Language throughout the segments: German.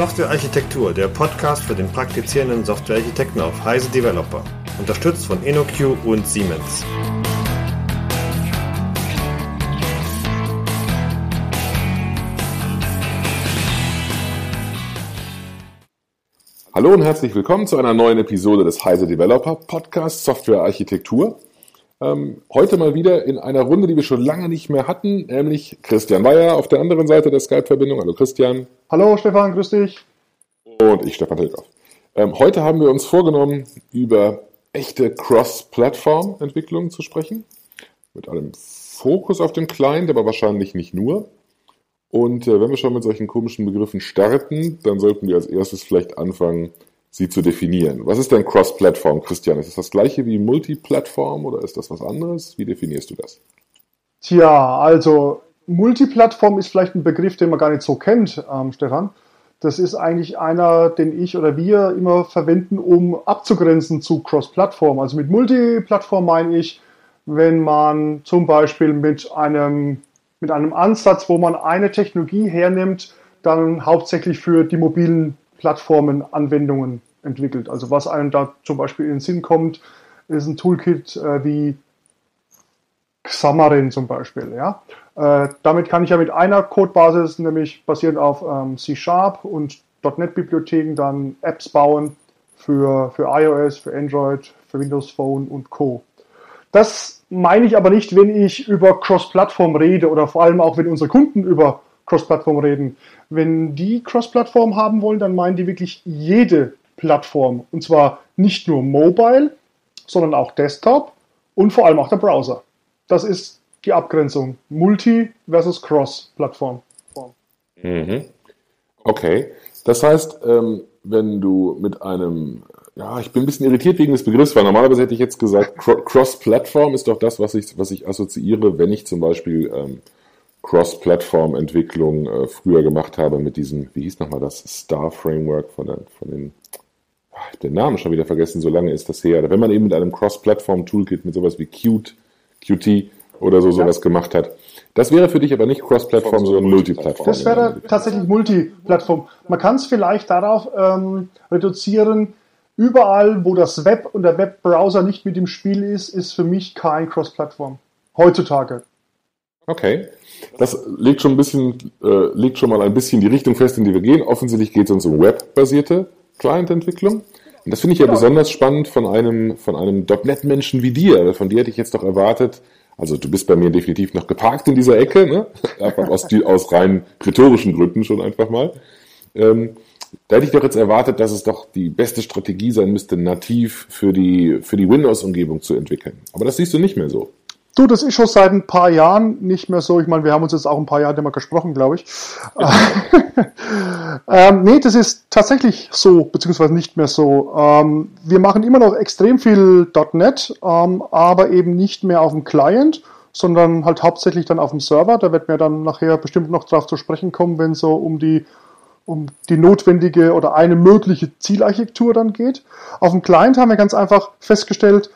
Softwarearchitektur, der Podcast für den praktizierenden Softwarearchitekten auf Heise Developer. Unterstützt von InnoQ und Siemens. Hallo und herzlich willkommen zu einer neuen Episode des Heise Developer Podcast Softwarearchitektur. Ähm, heute mal wieder in einer Runde, die wir schon lange nicht mehr hatten, nämlich Christian Weyer auf der anderen Seite der Skype-Verbindung. Hallo Christian. Hallo Stefan, grüß dich. Und ich, Stefan Hilkoff. Ähm, heute haben wir uns vorgenommen, über echte Cross-Plattform-Entwicklung zu sprechen. Mit einem Fokus auf dem Client, aber wahrscheinlich nicht nur. Und äh, wenn wir schon mit solchen komischen Begriffen starten, dann sollten wir als erstes vielleicht anfangen, sie zu definieren. Was ist denn Cross-Plattform, Christian? Ist das das gleiche wie Multiplattform oder ist das was anderes? Wie definierst du das? Tja, also Multiplattform ist vielleicht ein Begriff, den man gar nicht so kennt, ähm, Stefan. Das ist eigentlich einer, den ich oder wir immer verwenden, um abzugrenzen zu Cross-Plattform. Also mit Multiplattform meine ich, wenn man zum Beispiel mit einem, mit einem Ansatz, wo man eine Technologie hernimmt, dann hauptsächlich für die mobilen Plattformen Anwendungen entwickelt. Also was einem da zum Beispiel in den Sinn kommt, ist ein Toolkit äh, wie Xamarin zum Beispiel. Ja? Äh, damit kann ich ja mit einer Codebasis, nämlich basierend auf ähm, C-Sharp und .NET-Bibliotheken, dann Apps bauen für, für iOS, für Android, für Windows Phone und Co. Das meine ich aber nicht, wenn ich über Cross-Plattform rede oder vor allem auch, wenn unsere Kunden über Cross-Plattform reden. Wenn die Cross-Plattform haben wollen, dann meinen die wirklich jede Plattform. Und zwar nicht nur Mobile, sondern auch Desktop und vor allem auch der Browser. Das ist die Abgrenzung. Multi versus Cross-Plattform. Mhm. Okay. Das heißt, ähm, wenn du mit einem, ja, ich bin ein bisschen irritiert wegen des Begriffs, weil normalerweise hätte ich jetzt gesagt, Cross-Plattform ist doch das, was ich, was ich assoziiere, wenn ich zum Beispiel ähm, Cross-Plattform-Entwicklung äh, früher gemacht habe mit diesem, wie hieß nochmal das, Star-Framework von, von den, ach, habe den Namen schon wieder vergessen, so lange ist das her. Wenn man eben mit einem Cross-Plattform-Toolkit mit sowas wie Qt, Qt oder so sowas gemacht hat. Das wäre für dich aber nicht Cross-Plattform, sondern Multiplattform. Das wäre tatsächlich Multiplattform. Man kann es vielleicht darauf ähm, reduzieren, überall, wo das Web und der Webbrowser nicht mit im Spiel ist, ist für mich kein Cross-Plattform. Heutzutage. Okay. Das legt schon ein bisschen, äh, legt schon mal ein bisschen die Richtung fest, in die wir gehen. Offensichtlich geht es uns um webbasierte Client-Entwicklung. Und das finde ich ja genau. besonders spannend von einem, von einem .NET-Menschen wie dir. Von dir hätte ich jetzt doch erwartet, also du bist bei mir definitiv noch geparkt in dieser Ecke, ne? einfach aus, die, aus rein rhetorischen Gründen schon einfach mal. Ähm, da hätte ich doch jetzt erwartet, dass es doch die beste Strategie sein müsste, nativ für die, für die Windows-Umgebung zu entwickeln. Aber das siehst du nicht mehr so. Du, das ist schon seit ein paar Jahren nicht mehr so. Ich meine, wir haben uns jetzt auch ein paar Jahre immer gesprochen, glaube ich. Ja. ähm, nee, das ist tatsächlich so, beziehungsweise nicht mehr so. Ähm, wir machen immer noch extrem viel .NET, ähm, aber eben nicht mehr auf dem Client, sondern halt hauptsächlich dann auf dem Server. Da wird mir dann nachher bestimmt noch drauf zu sprechen kommen, wenn es so um die um die notwendige oder eine mögliche Zielarchitektur dann geht. Auf dem Client haben wir ganz einfach festgestellt,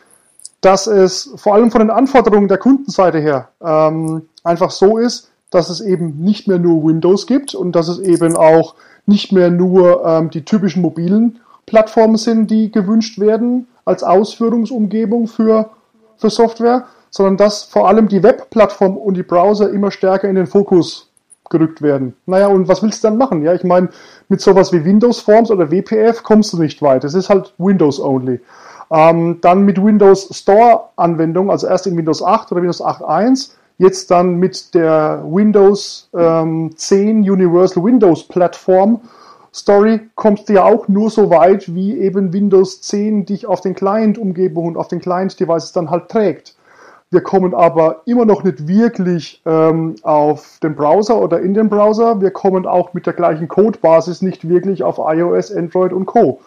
dass es vor allem von den Anforderungen der Kundenseite her ähm, einfach so ist, dass es eben nicht mehr nur Windows gibt und dass es eben auch nicht mehr nur ähm, die typischen mobilen Plattformen sind, die gewünscht werden als Ausführungsumgebung für, für Software, sondern dass vor allem die Webplattform und die Browser immer stärker in den Fokus gerückt werden. Naja, und was willst du dann machen? Ja, ich meine, mit sowas wie Windows Forms oder WPF kommst du nicht weit. Es ist halt Windows only. Ähm, dann mit Windows Store Anwendung, also erst in Windows 8 oder Windows 8.1, jetzt dann mit der Windows ähm, 10 Universal Windows Plattform Story kommst du ja auch nur so weit, wie eben Windows 10 dich auf den Client-Umgebungen und auf den Client-Devices dann halt trägt. Wir kommen aber immer noch nicht wirklich ähm, auf den Browser oder in den Browser. Wir kommen auch mit der gleichen Codebasis nicht wirklich auf iOS, Android und Co.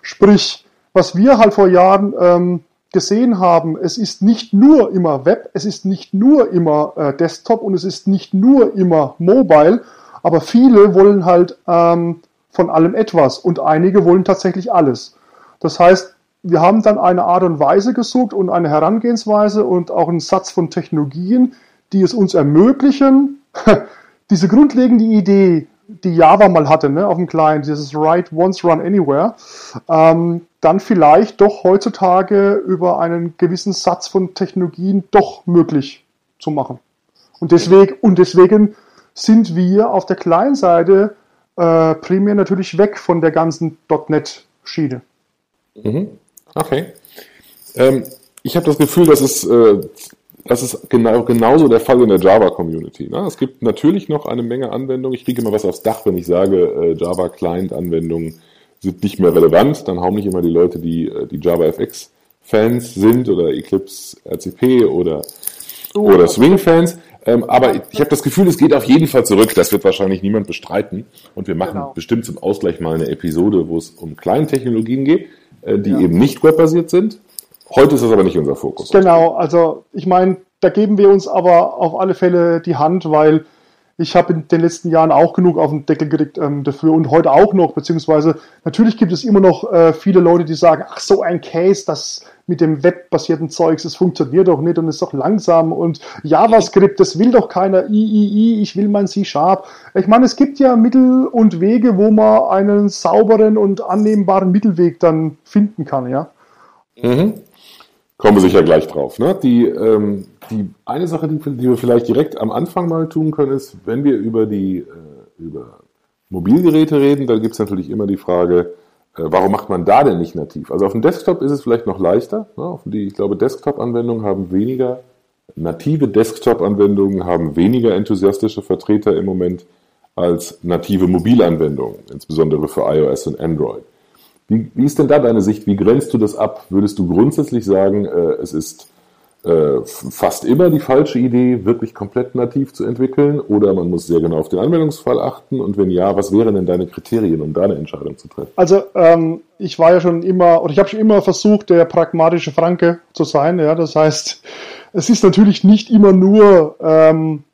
Sprich, was wir halt vor Jahren ähm, gesehen haben, es ist nicht nur immer Web, es ist nicht nur immer äh, Desktop und es ist nicht nur immer Mobile, aber viele wollen halt ähm, von allem etwas und einige wollen tatsächlich alles. Das heißt, wir haben dann eine Art und Weise gesucht und eine Herangehensweise und auch einen Satz von Technologien, die es uns ermöglichen, diese grundlegende Idee, die Java mal hatte, ne, auf dem Client, dieses Write Once Run Anywhere, ähm, dann vielleicht doch heutzutage über einen gewissen Satz von Technologien doch möglich zu machen. Und deswegen, und deswegen sind wir auf der Client-Seite äh, primär natürlich weg von der ganzen .NET-Schiene. Mhm. Okay. Ähm, ich habe das Gefühl, dass es, äh, das ist genau, genauso der Fall in der Java-Community. Ne? Es gibt natürlich noch eine Menge Anwendungen. Ich kriege immer was aufs Dach, wenn ich sage, äh, Java-Client-Anwendungen sind nicht mehr relevant. Dann hauen nicht immer die Leute, die, äh, die JavaFX-Fans sind oder Eclipse RCP oder, oh, oder Swing-Fans. Ähm, aber ich habe das Gefühl, es geht auf jeden Fall zurück. Das wird wahrscheinlich niemand bestreiten. Und wir machen genau. bestimmt zum Ausgleich mal eine Episode, wo es um Client-Technologien geht, äh, die ja. eben nicht webbasiert sind. Heute ist das aber nicht unser Fokus. Genau, also ich meine, da geben wir uns aber auf alle Fälle die Hand, weil ich habe in den letzten Jahren auch genug auf den Deckel gekriegt ähm, dafür und heute auch noch, beziehungsweise natürlich gibt es immer noch äh, viele Leute, die sagen, ach so ein Case, das mit dem webbasierten Zeugs, das funktioniert doch nicht und ist doch langsam und JavaScript, das will doch keiner, III, ich will mein C-Sharp. Ich meine, es gibt ja Mittel und Wege, wo man einen sauberen und annehmbaren Mittelweg dann finden kann, ja. Mhm. Kommen wir sicher gleich drauf. Ne? Die, ähm, die eine Sache, die, die, wir vielleicht direkt am Anfang mal tun können, ist, wenn wir über die äh, über Mobilgeräte reden, dann gibt es natürlich immer die Frage, äh, warum macht man da denn nicht nativ? Also auf dem Desktop ist es vielleicht noch leichter. Ne? Die, ich glaube, Desktop-Anwendungen haben weniger, native Desktop-Anwendungen haben weniger enthusiastische Vertreter im Moment als native Mobilanwendungen, insbesondere für iOS und Android. Wie, wie ist denn da deine Sicht? Wie grenzt du das ab? Würdest du grundsätzlich sagen, äh, es ist äh, fast immer die falsche Idee, wirklich komplett nativ zu entwickeln? Oder man muss sehr genau auf den Anwendungsfall achten? Und wenn ja, was wären denn deine Kriterien, um da eine Entscheidung zu treffen? Also ähm, ich war ja schon immer, oder ich habe schon immer versucht, der pragmatische Franke zu sein. Ja, das heißt, es ist natürlich nicht immer nur ähm,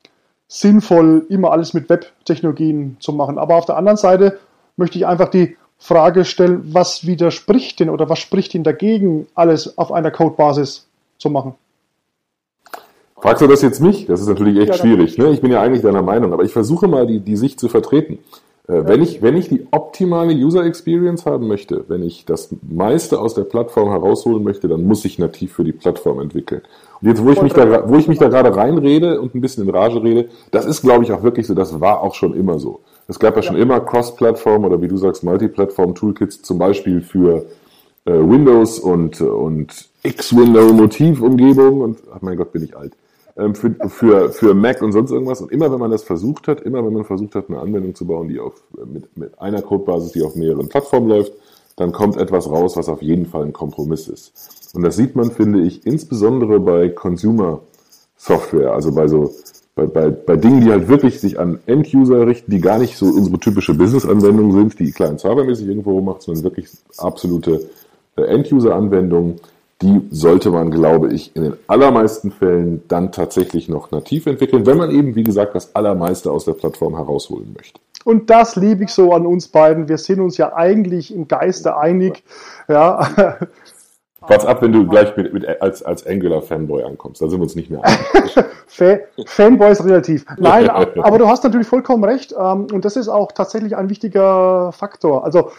sinnvoll, immer alles mit Web-Technologien zu machen. Aber auf der anderen Seite möchte ich einfach die Frage stellen, was widerspricht denn oder was spricht denn dagegen, alles auf einer Codebasis zu machen? Fragst du das jetzt mich? Das ist natürlich echt ja, schwierig. Ne? Ich bin ja eigentlich deiner Meinung, aber ich versuche mal, die, die Sicht zu vertreten. Äh, wenn, ich, wenn ich die optimale User Experience haben möchte, wenn ich das meiste aus der Plattform herausholen möchte, dann muss ich nativ für die Plattform entwickeln. Und jetzt, wo ich mich da, wo ich mich da gerade reinrede und ein bisschen in Rage rede, das ist, glaube ich, auch wirklich so, das war auch schon immer so. Es gab ja, schon immer Cross-Plattform oder wie du sagst, Multi-Plattform-Toolkits, zum Beispiel für äh, Windows und, und X-Window-Motivumgebung und, ach mein Gott, bin ich alt, ähm, für, für, für Mac und sonst irgendwas. Und immer wenn man das versucht hat, immer wenn man versucht hat, eine Anwendung zu bauen, die auf, mit, mit einer Codebasis, die auf mehreren Plattformen läuft, dann kommt etwas raus, was auf jeden Fall ein Kompromiss ist. Und das sieht man, finde ich, insbesondere bei Consumer Software, also bei so bei, bei, bei Dingen, die halt wirklich sich an End-User richten, die gar nicht so unsere typische Business-Anwendung sind, die kleinen servermäßig irgendwo rummacht, sondern wirklich absolute äh, End-User-Anwendungen, die sollte man, glaube ich, in den allermeisten Fällen dann tatsächlich noch nativ entwickeln, wenn man eben, wie gesagt, das Allermeiste aus der Plattform herausholen möchte. Und das liebe ich so an uns beiden. Wir sind uns ja eigentlich im Geiste einig. Ja, What's ab, wenn du gleich mit, mit als, als Angular-Fanboy ankommst? Da sind wir uns nicht mehr einig. Fanboy ist relativ. Nein, aber du hast natürlich vollkommen recht. Ähm, und das ist auch tatsächlich ein wichtiger Faktor. Also,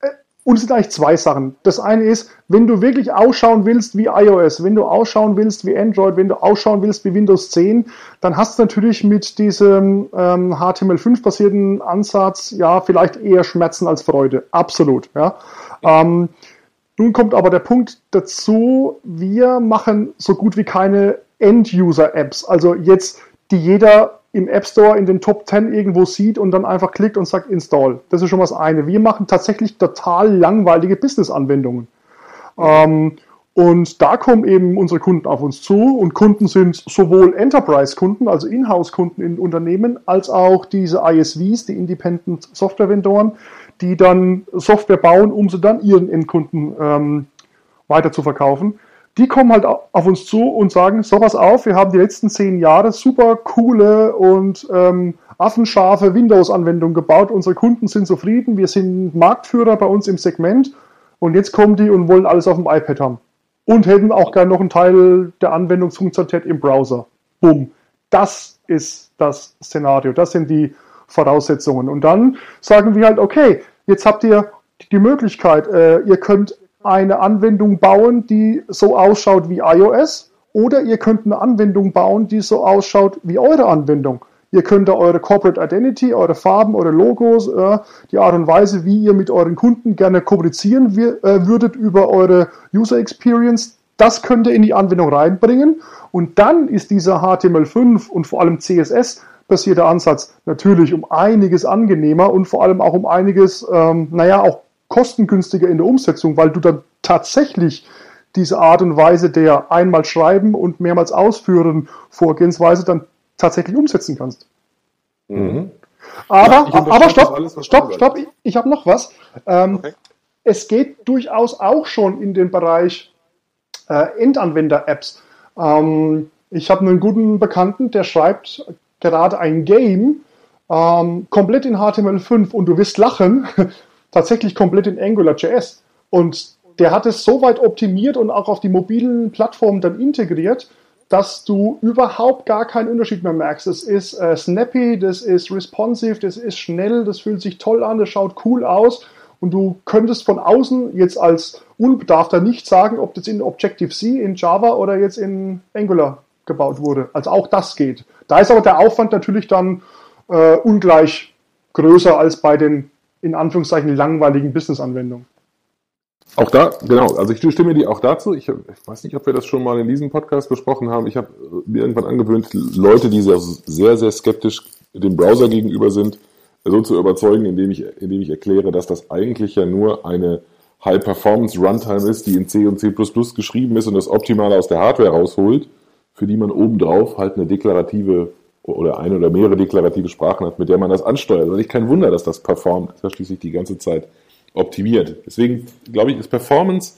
äh, und es sind eigentlich zwei Sachen. Das eine ist, wenn du wirklich ausschauen willst wie iOS, wenn du ausschauen willst wie Android, wenn du ausschauen willst wie Windows 10, dann hast du natürlich mit diesem ähm, HTML5-basierten Ansatz ja vielleicht eher Schmerzen als Freude. Absolut. Ja. Ähm, nun kommt aber der Punkt dazu, wir machen so gut wie keine End-User-Apps, also jetzt, die jeder im App Store in den Top 10 irgendwo sieht und dann einfach klickt und sagt Install. Das ist schon das eine. Wir machen tatsächlich total langweilige Business-Anwendungen. Ähm, und da kommen eben unsere Kunden auf uns zu und Kunden sind sowohl Enterprise-Kunden, also Inhouse-Kunden in Unternehmen, als auch diese ISVs, die Independent Software-Vendoren, die dann Software bauen, um sie dann ihren Endkunden ähm, weiter zu verkaufen. Die kommen halt auf uns zu und sagen, so was auf, wir haben die letzten zehn Jahre super coole und ähm, affenscharfe Windows-Anwendungen gebaut. Unsere Kunden sind zufrieden, wir sind Marktführer bei uns im Segment und jetzt kommen die und wollen alles auf dem iPad haben. Und hätten auch gerne noch einen Teil der Anwendungsfunktionalität im Browser. Bumm. Das ist das Szenario. Das sind die Voraussetzungen. Und dann sagen wir halt, okay, jetzt habt ihr die Möglichkeit, äh, ihr könnt eine Anwendung bauen, die so ausschaut wie iOS, oder ihr könnt eine Anwendung bauen, die so ausschaut wie eure Anwendung. Ihr könnt da eure Corporate Identity, eure Farben, eure Logos, äh, die Art und Weise, wie ihr mit euren Kunden gerne kommunizieren äh, würdet über eure User Experience, das könnt ihr in die Anwendung reinbringen. Und dann ist dieser HTML5 und vor allem CSS basierter Ansatz natürlich um einiges angenehmer und vor allem auch um einiges, ähm, naja, auch kostengünstiger in der Umsetzung, weil du dann tatsächlich diese Art und Weise der einmal schreiben und mehrmals ausführen Vorgehensweise dann tatsächlich umsetzen kannst. Mhm. Aber, ja, aber stopp, alles, stopp, stopp, ich, ich habe noch was. Ähm, okay. Es geht durchaus auch schon in den Bereich äh, Endanwender-Apps. Ähm, ich habe einen guten Bekannten, der schreibt gerade ein Game ähm, komplett in HTML5 und du wirst lachen, tatsächlich komplett in AngularJS. Und der hat es so weit optimiert und auch auf die mobilen Plattformen dann integriert, dass du überhaupt gar keinen Unterschied mehr merkst. Es ist äh, snappy, das ist responsive, das ist schnell, das fühlt sich toll an, das schaut cool aus und du könntest von außen jetzt als Unbedarfter nicht sagen, ob das in Objective-C, in Java oder jetzt in Angular gebaut wurde. Also auch das geht. Da ist aber der Aufwand natürlich dann äh, ungleich größer als bei den in Anführungszeichen langweiligen Business-Anwendungen. Auch da, genau, also ich stimme dir auch dazu. Ich, ich, weiß nicht, ob wir das schon mal in diesem Podcast besprochen haben. Ich habe mir irgendwann angewöhnt, Leute, die sehr, sehr, sehr skeptisch dem Browser gegenüber sind, so zu überzeugen, indem ich, indem ich erkläre, dass das eigentlich ja nur eine High-Performance-Runtime ist, die in C und C++ geschrieben ist und das Optimale aus der Hardware rausholt, für die man obendrauf halt eine deklarative oder eine oder mehrere deklarative Sprachen hat, mit der man das ansteuert. Also ich kein Wunder, dass das performt. Das ist ja schließlich die ganze Zeit optimiert. Deswegen glaube ich, ist Performance,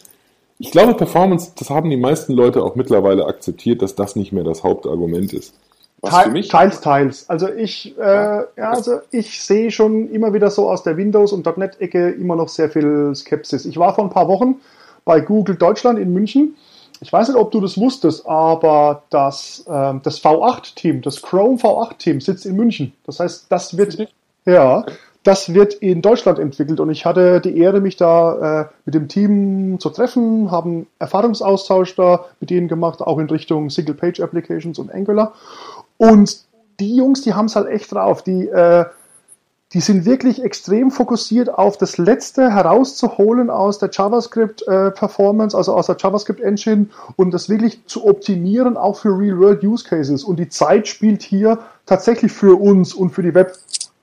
ich glaube Performance, das haben die meisten Leute auch mittlerweile akzeptiert, dass das nicht mehr das Hauptargument ist. Was für mich? Teils, teils. Also ich, äh, ja, also ich sehe schon immer wieder so aus der Windows- und .NET-Ecke immer noch sehr viel Skepsis. Ich war vor ein paar Wochen bei Google Deutschland in München. Ich weiß nicht, ob du das wusstest, aber das, äh, das V8-Team, das Chrome V8-Team sitzt in München. Das heißt, das wird, ja, das wird in Deutschland entwickelt und ich hatte die Ehre, mich da äh, mit dem Team zu treffen, haben Erfahrungsaustausch da mit denen gemacht, auch in Richtung Single-Page-Applications und Angular. Und die Jungs, die haben es halt echt drauf. Die, äh, die sind wirklich extrem fokussiert auf das Letzte herauszuholen aus der JavaScript-Performance, äh, also aus der JavaScript-Engine und das wirklich zu optimieren, auch für Real-World-Use-Cases. Und die Zeit spielt hier tatsächlich für uns und für die Web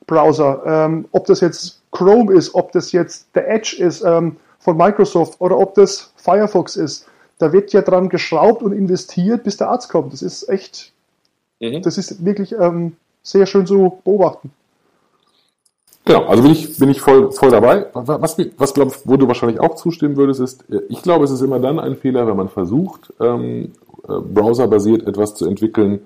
Browser, ähm, ob das jetzt Chrome ist, ob das jetzt der Edge ist ähm, von Microsoft oder ob das Firefox ist. Da wird ja dran geschraubt und investiert, bis der Arzt kommt. Das ist echt, mhm. das ist wirklich ähm, sehr schön zu beobachten. Genau, also bin ich, bin ich voll, voll dabei. Was, was glaub, wo du wahrscheinlich auch zustimmen würdest, ist, äh, ich glaube, es ist immer dann ein Fehler, wenn man versucht, ähm, äh, browserbasiert etwas zu entwickeln,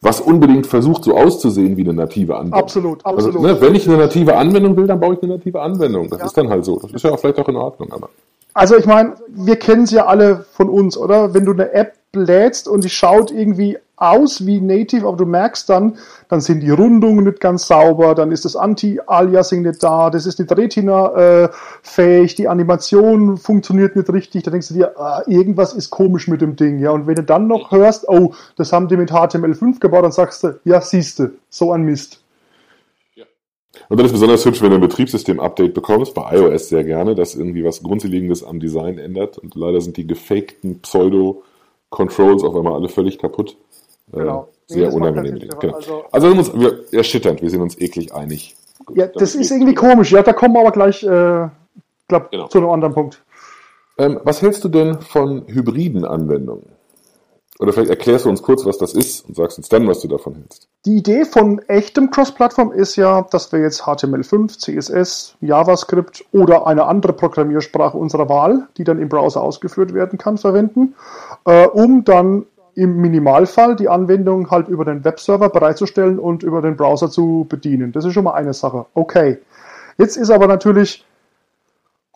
was unbedingt versucht, so auszusehen wie eine native Anwendung. Absolut, also, absolut. Also, ne, wenn ich eine native Anwendung will, dann baue ich eine native Anwendung. Das ja. ist dann halt so. Das ist ja auch vielleicht auch in Ordnung, aber. Also ich meine, wir kennen es ja alle von uns, oder? Wenn du eine App lädst und die schaut irgendwie aus wie Native, aber du merkst dann, dann sind die Rundungen nicht ganz sauber, dann ist das Anti-Aliasing nicht da, das ist nicht Retina-fähig, äh, die Animation funktioniert nicht richtig, da denkst du dir, ah, irgendwas ist komisch mit dem Ding, ja. Und wenn du dann noch hörst, oh, das haben die mit HTML5 gebaut, dann sagst du, ja, siehste, so ein Mist. Und dann ist besonders hübsch, wenn du ein Betriebssystem-Update bekommst, bei iOS sehr gerne, das irgendwie was Grundlegendes am Design ändert. Und leider sind die gefakten Pseudo-Controls auf einmal alle völlig kaputt. Äh, genau. Sehr nee, unangenehm. Genau. Also, also wir, uns, wir erschütternd, wir sind uns eklig einig. Gut, ja, das ist irgendwie komisch. Ja, da kommen wir aber gleich, äh, glaub, genau. zu einem anderen Punkt. Ähm, was hältst du denn von hybriden Anwendungen? Oder vielleicht erklärst du uns kurz, was das ist und sagst uns dann, was du davon hältst. Die Idee von echtem Cross-Plattform ist ja, dass wir jetzt HTML5, CSS, JavaScript oder eine andere Programmiersprache unserer Wahl, die dann im Browser ausgeführt werden kann, verwenden, äh, um dann im Minimalfall die Anwendung halt über den Webserver bereitzustellen und über den Browser zu bedienen. Das ist schon mal eine Sache. Okay. Jetzt ist aber natürlich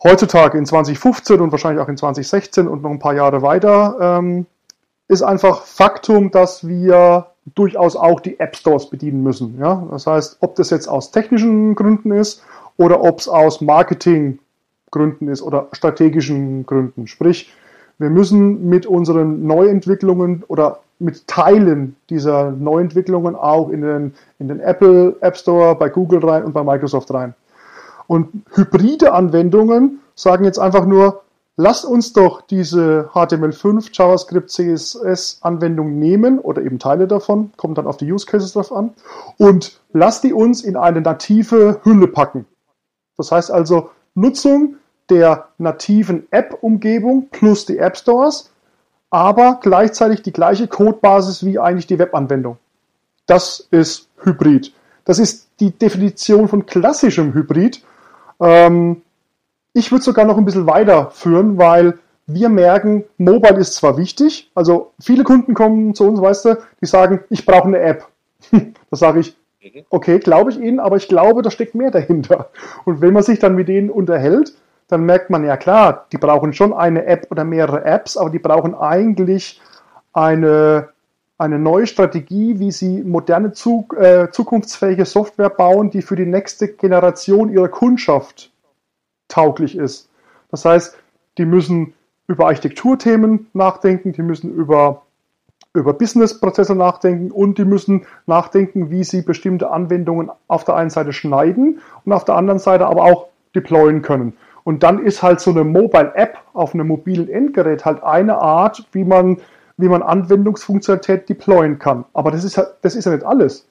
heutzutage in 2015 und wahrscheinlich auch in 2016 und noch ein paar Jahre weiter, ähm, ist einfach Faktum, dass wir durchaus auch die App Stores bedienen müssen. Ja? Das heißt, ob das jetzt aus technischen Gründen ist oder ob es aus Marketinggründen ist oder strategischen Gründen. Sprich, wir müssen mit unseren Neuentwicklungen oder mit Teilen dieser Neuentwicklungen auch in den, in den Apple App Store, bei Google rein und bei Microsoft rein. Und hybride Anwendungen sagen jetzt einfach nur, lasst uns doch diese HTML5, JavaScript, CSS Anwendung nehmen oder eben Teile davon, kommt dann auf die Use Cases drauf an, und lasst die uns in eine native Hülle packen. Das heißt also Nutzung der nativen App-Umgebung plus die App Stores, aber gleichzeitig die gleiche Codebasis wie eigentlich die Webanwendung. Das ist Hybrid. Das ist die Definition von klassischem Hybrid. Ähm, ich würde sogar noch ein bisschen weiterführen, weil wir merken, Mobile ist zwar wichtig, also viele Kunden kommen zu uns, weißt du, die sagen, ich brauche eine App. da sage ich, mhm. okay, glaube ich Ihnen, aber ich glaube, da steckt mehr dahinter. Und wenn man sich dann mit denen unterhält, dann merkt man ja klar, die brauchen schon eine App oder mehrere Apps, aber die brauchen eigentlich eine, eine neue Strategie, wie sie moderne, äh, zukunftsfähige Software bauen, die für die nächste Generation ihrer Kundschaft tauglich ist. Das heißt, die müssen über Architekturthemen nachdenken, die müssen über, über Businessprozesse nachdenken und die müssen nachdenken, wie sie bestimmte Anwendungen auf der einen Seite schneiden und auf der anderen Seite aber auch deployen können. Und dann ist halt so eine Mobile App auf einem mobilen Endgerät halt eine Art, wie man, wie man Anwendungsfunktionalität deployen kann. Aber das ist, das ist ja nicht alles.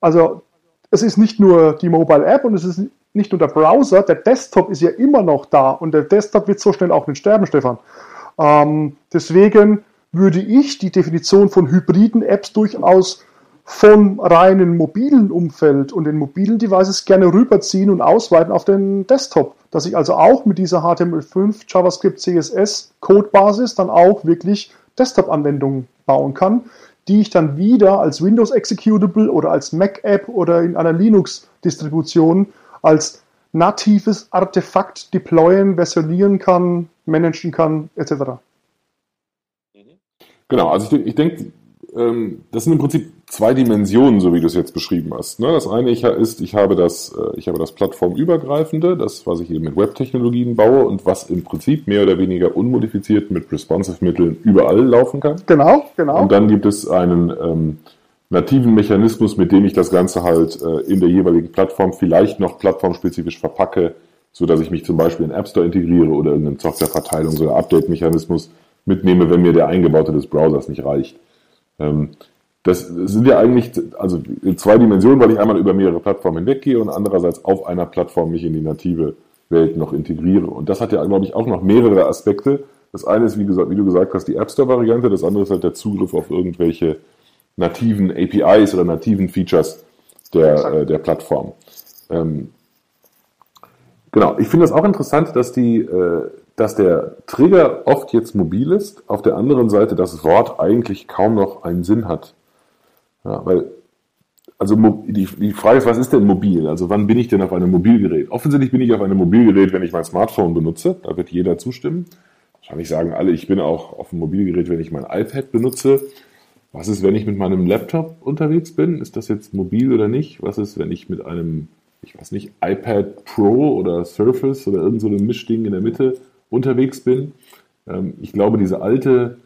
Also es ist nicht nur die Mobile App und es ist nicht nur der Browser, der Desktop ist ja immer noch da und der Desktop wird so schnell auch nicht sterben, Stefan. Ähm, deswegen würde ich die Definition von hybriden Apps durchaus vom reinen mobilen Umfeld und den mobilen Devices gerne rüberziehen und ausweiten auf den Desktop. Dass ich also auch mit dieser HTML5 JavaScript CSS Codebasis dann auch wirklich Desktop-Anwendungen bauen kann, die ich dann wieder als Windows Executable oder als Mac App oder in einer Linux-Distribution als natives Artefakt deployen, versionieren kann, managen kann, etc. Genau, also ich, ich denke, ähm, das sind im Prinzip zwei Dimensionen, so wie du es jetzt beschrieben hast. Ne? Das eine ist, ich habe das, äh, ich habe das plattformübergreifende, das, was ich hier mit Web-Technologien baue und was im Prinzip mehr oder weniger unmodifiziert mit Responsive-Mitteln überall laufen kann. Genau, genau. Und dann gibt es einen ähm, nativen Mechanismus, mit dem ich das Ganze halt äh, in der jeweiligen Plattform vielleicht noch plattformspezifisch verpacke, so dass ich mich zum Beispiel in App Store integriere oder irgendeinen Softwareverteilungs- oder Update-Mechanismus mitnehme, wenn mir der eingebaute des Browsers nicht reicht. Ähm, das sind ja eigentlich also in zwei Dimensionen, weil ich einmal über mehrere Plattformen hinweggehe und andererseits auf einer Plattform mich in die native Welt noch integriere. Und das hat ja, glaube ich, auch noch mehrere Aspekte. Das eine ist, wie, gesagt, wie du gesagt hast, die App Store-Variante, das andere ist halt der Zugriff auf irgendwelche nativen APIs oder nativen Features der, äh, der Plattform. Ähm, genau, ich finde es auch interessant, dass die, äh, dass der Trigger oft jetzt mobil ist, auf der anderen Seite das Wort eigentlich kaum noch einen Sinn hat. Ja, weil, also die, die Frage ist, was ist denn mobil? Also wann bin ich denn auf einem Mobilgerät? Offensichtlich bin ich auf einem Mobilgerät, wenn ich mein Smartphone benutze. Da wird jeder zustimmen. Wahrscheinlich sagen alle, ich bin auch auf einem Mobilgerät, wenn ich mein iPad benutze. Was ist, wenn ich mit meinem Laptop unterwegs bin? Ist das jetzt mobil oder nicht? Was ist, wenn ich mit einem, ich weiß nicht, iPad Pro oder Surface oder irgend so Mischding in der Mitte unterwegs bin. Ähm, ich glaube, diese alte,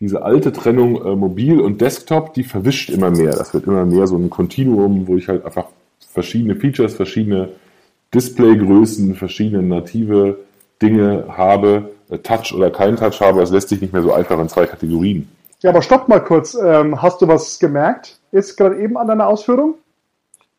diese alte Trennung äh, Mobil und Desktop, die verwischt immer mehr. Das wird immer mehr so ein Kontinuum, wo ich halt einfach verschiedene Features, verschiedene Displaygrößen, verschiedene native Dinge habe, äh, Touch oder kein Touch habe. Es lässt sich nicht mehr so einfach in zwei Kategorien. Ja, aber stopp mal kurz. Ähm, hast du was gemerkt? Jetzt gerade eben an deiner Ausführung?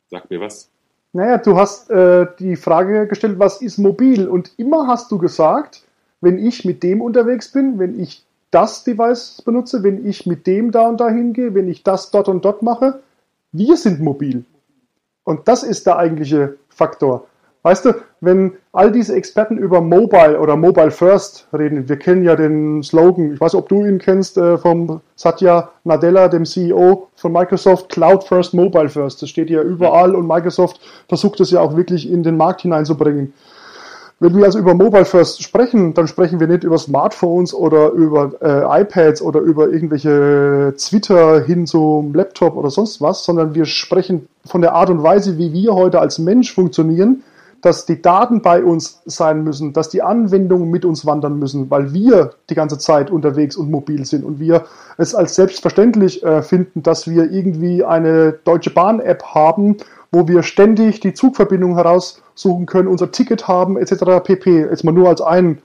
Sag mir was. Naja, du hast äh, die Frage gestellt, was ist mobil? Und immer hast du gesagt, wenn ich mit dem unterwegs bin, wenn ich das Device benutze, wenn ich mit dem da und da hingehe, wenn ich das dort und dort mache, wir sind mobil. Und das ist der eigentliche Faktor. Weißt du, wenn all diese Experten über Mobile oder Mobile First reden, wir kennen ja den Slogan, ich weiß, ob du ihn kennst, äh, vom Satya Nadella, dem CEO von Microsoft, Cloud First, Mobile First. Das steht ja überall und Microsoft versucht es ja auch wirklich in den Markt hineinzubringen. Wenn wir also über Mobile First sprechen, dann sprechen wir nicht über Smartphones oder über äh, iPads oder über irgendwelche Twitter hin zum Laptop oder sonst was, sondern wir sprechen von der Art und Weise, wie wir heute als Mensch funktionieren, dass die Daten bei uns sein müssen, dass die Anwendungen mit uns wandern müssen, weil wir die ganze Zeit unterwegs und mobil sind und wir es als selbstverständlich äh, finden, dass wir irgendwie eine Deutsche Bahn-App haben, wo wir ständig die Zugverbindung heraussuchen können, unser Ticket haben, etc. pp. Jetzt mal nur als ein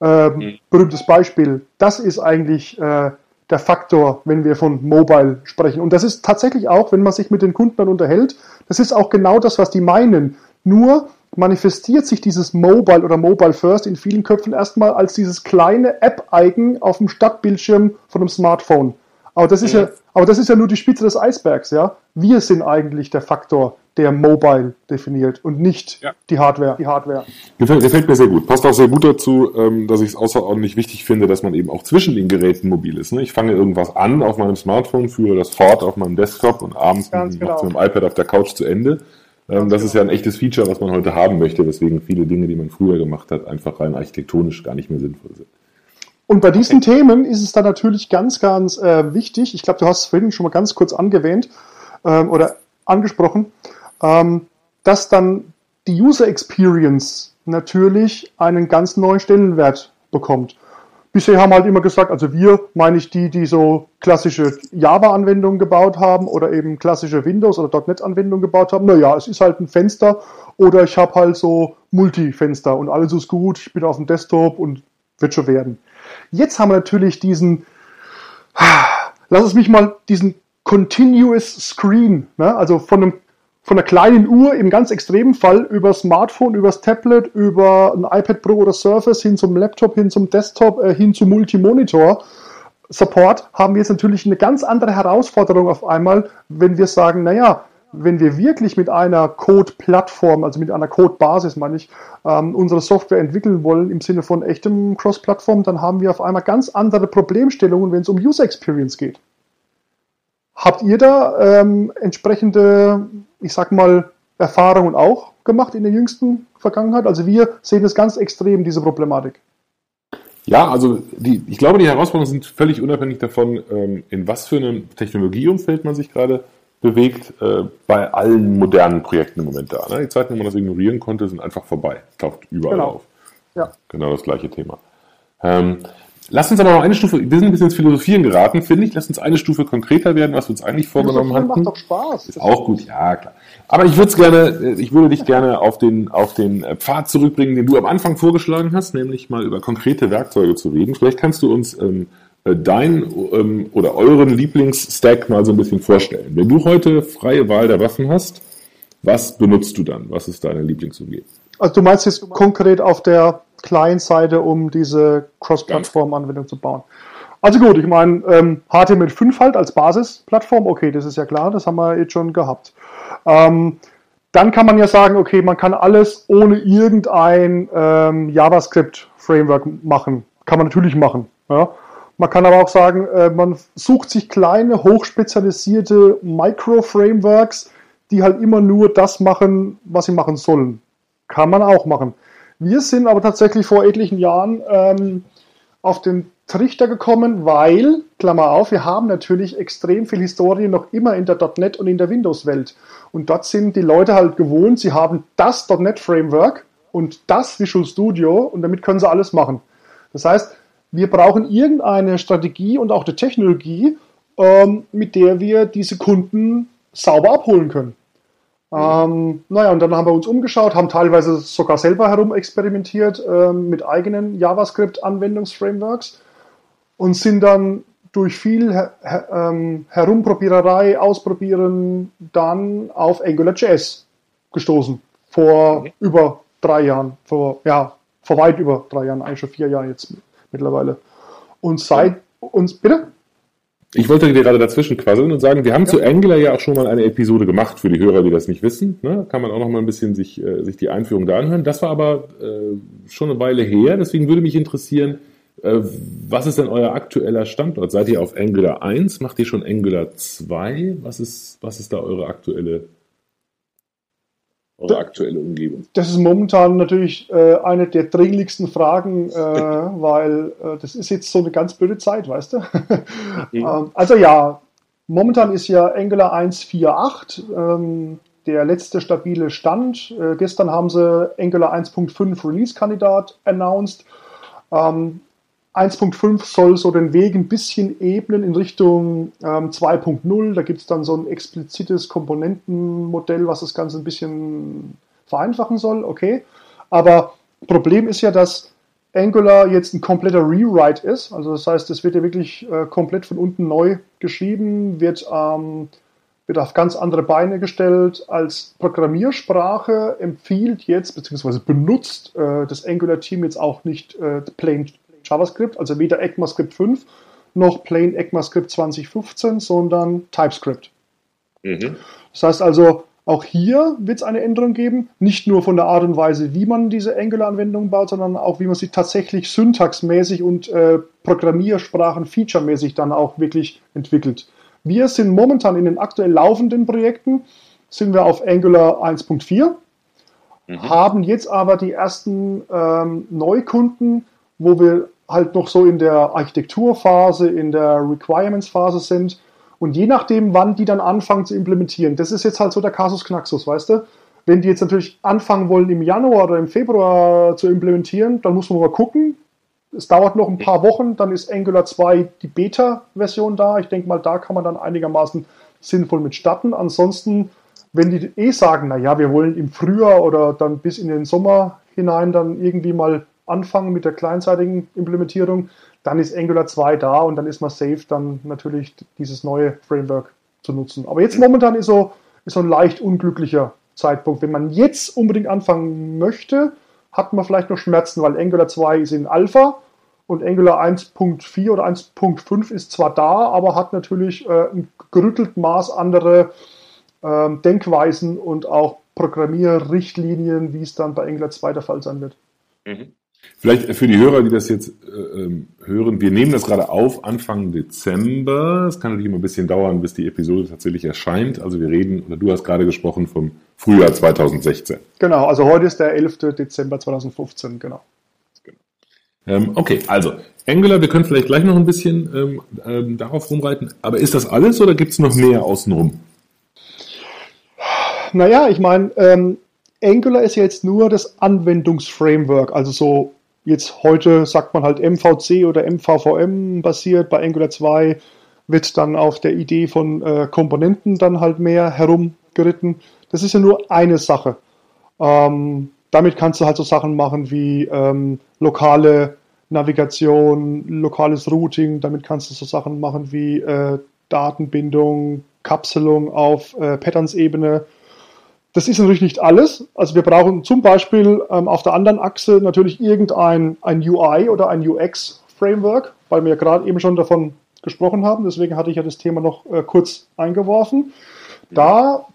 äh, mhm. berühmtes Beispiel. Das ist eigentlich äh, der Faktor, wenn wir von Mobile sprechen. Und das ist tatsächlich auch, wenn man sich mit den Kunden dann unterhält, das ist auch genau das, was die meinen. Nur manifestiert sich dieses Mobile oder Mobile First in vielen Köpfen erstmal als dieses kleine App-Eigen auf dem Stadtbildschirm von einem Smartphone. Aber das ist ja, aber das ist ja nur die Spitze des Eisbergs, ja. Wir sind eigentlich der Faktor, der Mobile definiert und nicht ja. die Hardware. Die Hardware. Gefällt, gefällt, mir sehr gut. Passt auch sehr gut dazu, ähm, dass ich es außerordentlich wichtig finde, dass man eben auch zwischen den Geräten mobil ist. Ne? Ich fange irgendwas an auf meinem Smartphone, führe das fort auf meinem Desktop und abends mache genau. mit dem iPad auf der Couch zu Ende. Ähm, das ist ja ein echtes Feature, was man heute haben möchte, weswegen viele Dinge, die man früher gemacht hat, einfach rein architektonisch gar nicht mehr sinnvoll sind. Und bei diesen Themen ist es dann natürlich ganz, ganz äh, wichtig, ich glaube, du hast es vorhin schon mal ganz kurz angewähnt ähm, oder angesprochen, ähm, dass dann die User Experience natürlich einen ganz neuen Stellenwert bekommt. Bisher haben halt immer gesagt, also wir, meine ich die, die so klassische Java-Anwendungen gebaut haben oder eben klassische Windows- oder .NET-Anwendungen gebaut haben. Naja, es ist halt ein Fenster oder ich habe halt so Multi-Fenster und alles ist gut, ich bin auf dem Desktop und wird schon werden. Jetzt haben wir natürlich diesen, lass es mich mal, diesen Continuous Screen, ne? also von, einem, von einer kleinen Uhr im ganz extremen Fall über Smartphone, übers Tablet, über ein iPad Pro oder Surface hin zum Laptop, hin zum Desktop, äh, hin zum Multimonitor. Support haben wir jetzt natürlich eine ganz andere Herausforderung auf einmal, wenn wir sagen, naja, wenn wir wirklich mit einer Code-Plattform, also mit einer Code-Basis, meine ich, ähm, unsere Software entwickeln wollen im Sinne von echtem Cross-Plattform, dann haben wir auf einmal ganz andere Problemstellungen, wenn es um User Experience geht. Habt ihr da ähm, entsprechende, ich sag mal, Erfahrungen auch gemacht in der jüngsten Vergangenheit? Also wir sehen es ganz extrem, diese Problematik. Ja, also die, ich glaube, die Herausforderungen sind völlig unabhängig davon, ähm, in was für einem Technologieumfeld man sich gerade bewegt äh, bei allen modernen Projekten im Moment da. Ne? Die Zeiten, wo man das ignorieren konnte, sind einfach vorbei. Taucht überall genau. auf. Ja. Genau das gleiche Thema. Lass uns aber noch eine Stufe, wir sind ein bisschen ins Philosophieren geraten, finde ich. Lass uns eine Stufe konkreter werden, was wir uns eigentlich vorgenommen hatten. macht doch Spaß. Ist auch gut, ja, klar. Aber ich würde gerne, äh, ich würde dich gerne auf den, auf den äh, Pfad zurückbringen, den du am Anfang vorgeschlagen hast, nämlich mal über konkrete Werkzeuge zu reden. Vielleicht kannst du uns ähm, äh, dein ähm, oder euren Lieblingsstack mal so ein bisschen vorstellen. Wenn du heute freie Wahl der Waffen hast, was benutzt du dann? Was ist deine Lieblingsumgebung? Also du meinst jetzt konkret auf der Client-Seite, um diese Cross-Plattform-Anwendung zu bauen. Also gut, ich meine, ähm, HTML5 halt als Basisplattform, okay, das ist ja klar, das haben wir jetzt schon gehabt. Ähm, dann kann man ja sagen, okay, man kann alles ohne irgendein ähm, JavaScript-Framework machen. Kann man natürlich machen. Ja. Man kann aber auch sagen, äh, man sucht sich kleine, hochspezialisierte Micro-Frameworks, die halt immer nur das machen, was sie machen sollen. Kann man auch machen. Wir sind aber tatsächlich vor etlichen Jahren ähm, auf den Trichter gekommen, weil, Klammer auf, wir haben natürlich extrem viel Historie noch immer in der .NET und in der Windows-Welt. Und dort sind die Leute halt gewohnt, sie haben das .NET-Framework und das Visual Studio und damit können sie alles machen. Das heißt, wir brauchen irgendeine Strategie und auch eine Technologie, ähm, mit der wir diese Kunden sauber abholen können. Ähm, naja, und dann haben wir uns umgeschaut, haben teilweise sogar selber herumexperimentiert ähm, mit eigenen JavaScript-Anwendungsframeworks und sind dann durch viel her her ähm, Herumprobiererei, Ausprobieren dann auf AngularJS gestoßen. Vor okay. über drei Jahren, vor, ja, vor weit über drei Jahren, eigentlich schon vier Jahre jetzt mittlerweile. Und seit uns, bitte? Ich wollte dir gerade dazwischen quasseln und sagen, wir haben ja. zu Angular ja auch schon mal eine Episode gemacht für die Hörer, die das nicht wissen. Ne? Kann man auch noch mal ein bisschen sich, äh, sich die Einführung da anhören. Das war aber äh, schon eine Weile her. Deswegen würde mich interessieren, äh, was ist denn euer aktueller Standort? Seid ihr auf Angular 1? Macht ihr schon Angular 2? Was ist, was ist da eure aktuelle eure aktuelle Umgebung? Das ist momentan natürlich äh, eine der dringlichsten Fragen, äh, weil äh, das ist jetzt so eine ganz blöde Zeit, weißt du? ähm, also ja, momentan ist ja Angular 1.4.8 ähm, der letzte stabile Stand. Äh, gestern haben sie Angular 1.5 Release-Kandidat announced. Ähm, 1.5 soll so den Weg ein bisschen ebnen in Richtung ähm, 2.0. Da gibt es dann so ein explizites Komponentenmodell, was das Ganze ein bisschen vereinfachen soll. Okay. Aber Problem ist ja, dass Angular jetzt ein kompletter Rewrite ist. Also das heißt, es wird ja wirklich äh, komplett von unten neu geschrieben, wird, ähm, wird auf ganz andere Beine gestellt. Als Programmiersprache empfiehlt jetzt, beziehungsweise benutzt äh, das Angular-Team jetzt auch nicht äh, plain JavaScript, also weder ECMAScript 5 noch Plain ECMAScript 2015, sondern TypeScript. Mhm. Das heißt also, auch hier wird es eine Änderung geben, nicht nur von der Art und Weise, wie man diese Angular-Anwendungen baut, sondern auch, wie man sie tatsächlich syntaxmäßig und äh, Programmiersprachen featuremäßig dann auch wirklich entwickelt. Wir sind momentan in den aktuell laufenden Projekten, sind wir auf Angular 1.4, mhm. haben jetzt aber die ersten ähm, Neukunden, wo wir halt noch so in der Architekturphase, in der Requirements-Phase sind. Und je nachdem, wann die dann anfangen zu implementieren, das ist jetzt halt so der Kasus Knaxus, weißt du? Wenn die jetzt natürlich anfangen wollen, im Januar oder im Februar zu implementieren, dann muss man mal gucken. Es dauert noch ein paar Wochen, dann ist Angular 2 die Beta-Version da. Ich denke mal, da kann man dann einigermaßen sinnvoll mit starten. Ansonsten, wenn die eh sagen, naja, wir wollen im Frühjahr oder dann bis in den Sommer hinein dann irgendwie mal anfangen mit der kleinseitigen Implementierung, dann ist Angular 2 da und dann ist man safe, dann natürlich dieses neue Framework zu nutzen. Aber jetzt momentan ist so, ist so ein leicht unglücklicher Zeitpunkt. Wenn man jetzt unbedingt anfangen möchte, hat man vielleicht noch Schmerzen, weil Angular 2 ist in Alpha und Angular 1.4 oder 1.5 ist zwar da, aber hat natürlich äh, ein gerüttelt Maß andere äh, Denkweisen und auch Programmierrichtlinien, wie es dann bei Angular 2 der Fall sein wird. Mhm. Vielleicht für die Hörer, die das jetzt äh, ähm, hören, wir nehmen das gerade auf Anfang Dezember. Es kann natürlich immer ein bisschen dauern, bis die Episode tatsächlich erscheint. Also wir reden, oder du hast gerade gesprochen vom Frühjahr 2016. Genau, also heute ist der 11. Dezember 2015, genau. Ähm, okay, also Angular, wir können vielleicht gleich noch ein bisschen ähm, ähm, darauf rumreiten. Aber ist das alles oder gibt es noch mehr außenrum? Naja, ich meine, ähm, Angular ist ja jetzt nur das Anwendungsframework, also so jetzt heute sagt man halt MVC oder MVVM basiert, bei Angular 2 wird dann auf der Idee von äh, Komponenten dann halt mehr herumgeritten. Das ist ja nur eine Sache. Ähm, damit kannst du halt so Sachen machen wie ähm, lokale Navigation, lokales Routing, damit kannst du so Sachen machen wie äh, Datenbindung, Kapselung auf äh, Patterns-Ebene das ist natürlich nicht alles. Also wir brauchen zum Beispiel ähm, auf der anderen Achse natürlich irgendein ein UI oder ein UX-Framework, weil wir gerade eben schon davon gesprochen haben. Deswegen hatte ich ja das Thema noch äh, kurz eingeworfen. Da,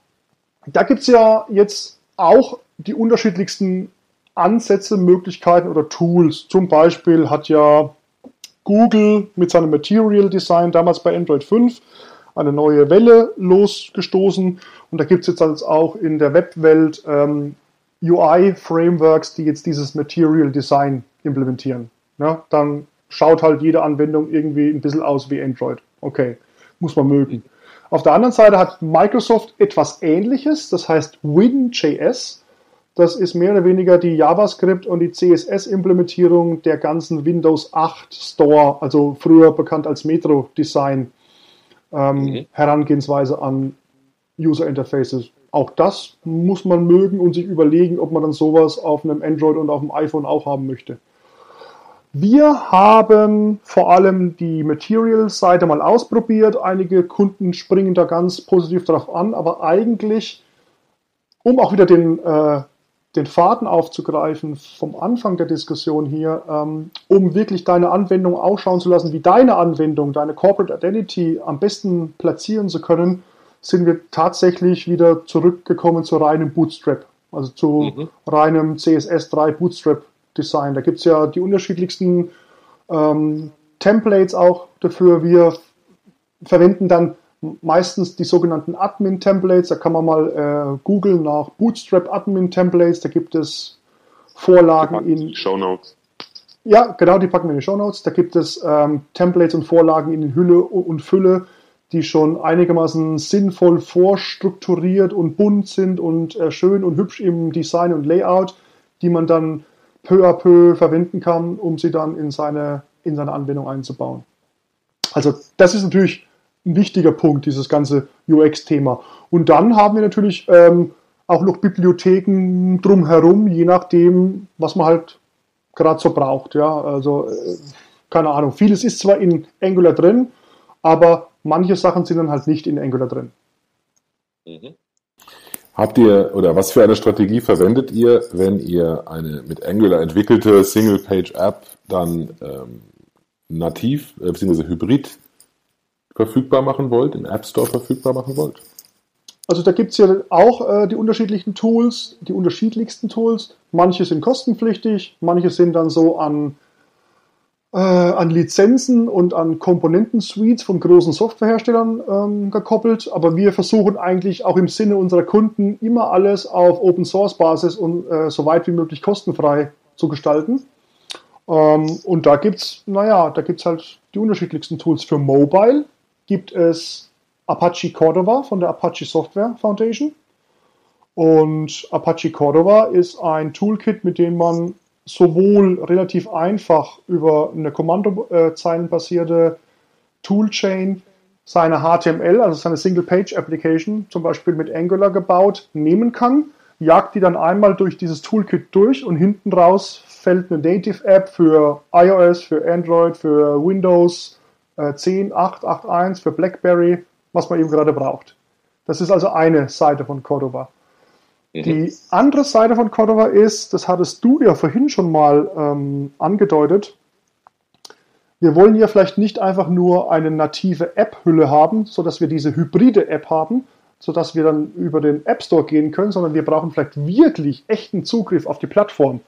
da gibt es ja jetzt auch die unterschiedlichsten Ansätze, Möglichkeiten oder Tools. Zum Beispiel hat ja Google mit seinem Material Design damals bei Android 5 eine neue Welle losgestoßen. Und da gibt es jetzt also auch in der Webwelt ähm, UI-Frameworks, die jetzt dieses Material Design implementieren. Ja, dann schaut halt jede Anwendung irgendwie ein bisschen aus wie Android. Okay, muss man mögen. Auf der anderen Seite hat Microsoft etwas ähnliches, das heißt WinJS. Das ist mehr oder weniger die JavaScript und die CSS-Implementierung der ganzen Windows 8 Store, also früher bekannt als Metro Design ähm, mhm. Herangehensweise an User Interfaces. Auch das muss man mögen und sich überlegen, ob man dann sowas auf einem Android und auf dem iPhone auch haben möchte. Wir haben vor allem die Materials-Seite mal ausprobiert. Einige Kunden springen da ganz positiv darauf an, aber eigentlich, um auch wieder den äh, den Faden aufzugreifen vom Anfang der Diskussion hier, ähm, um wirklich deine Anwendung ausschauen zu lassen, wie deine Anwendung, deine Corporate Identity am besten platzieren zu können, sind wir tatsächlich wieder zurückgekommen zu reinem Bootstrap, also zu mhm. reinem CSS3 Bootstrap Design. Da gibt es ja die unterschiedlichsten ähm, Templates auch dafür. Wir verwenden dann meistens die sogenannten Admin-Templates. Da kann man mal äh, googeln nach Bootstrap Admin-Templates. Da gibt es Vorlagen in Show Notes. Ja, genau, die packen wir in die Show Notes. Da gibt es ähm, Templates und Vorlagen in Hülle und Fülle, die schon einigermaßen sinnvoll vorstrukturiert und bunt sind und äh, schön und hübsch im Design und Layout, die man dann peu à peu verwenden kann, um sie dann in seine, in seine Anwendung einzubauen. Also das ist natürlich ein wichtiger Punkt, dieses ganze UX-Thema. Und dann haben wir natürlich ähm, auch noch Bibliotheken drumherum, je nachdem, was man halt gerade so braucht. Ja, also äh, keine Ahnung. Vieles ist zwar in Angular drin, aber manche Sachen sind dann halt nicht in Angular drin. Mhm. Habt ihr oder was für eine Strategie verwendet ihr, wenn ihr eine mit Angular entwickelte Single-Page-App dann ähm, nativ äh, bzw. hybrid verfügbar machen wollt, im App Store verfügbar machen wollt? Also da gibt es ja auch äh, die unterschiedlichen Tools, die unterschiedlichsten Tools. Manche sind kostenpflichtig, manche sind dann so an, äh, an Lizenzen und an Komponenten-Suites von großen Softwareherstellern ähm, gekoppelt. Aber wir versuchen eigentlich auch im Sinne unserer Kunden immer alles auf Open-Source-Basis und äh, so weit wie möglich kostenfrei zu gestalten. Ähm, und da gibt es, naja, da gibt es halt die unterschiedlichsten Tools. Für Mobile gibt es Apache Cordova von der Apache Software Foundation. Und Apache Cordova ist ein Toolkit, mit dem man sowohl relativ einfach über eine kommandozeilenbasierte Toolchain seine HTML, also seine Single-Page-Application, zum Beispiel mit Angular gebaut, nehmen kann, jagt die dann einmal durch dieses Toolkit durch und hinten raus fällt eine Native-App für iOS, für Android, für Windows äh, 10, 8, 8.1, für BlackBerry was man eben gerade braucht. Das ist also eine Seite von Cordova. Mhm. Die andere Seite von Cordova ist, das hattest du ja vorhin schon mal ähm, angedeutet, wir wollen ja vielleicht nicht einfach nur eine native App-Hülle haben, sodass wir diese hybride App haben, sodass wir dann über den App Store gehen können, sondern wir brauchen vielleicht wirklich echten Zugriff auf die Plattform.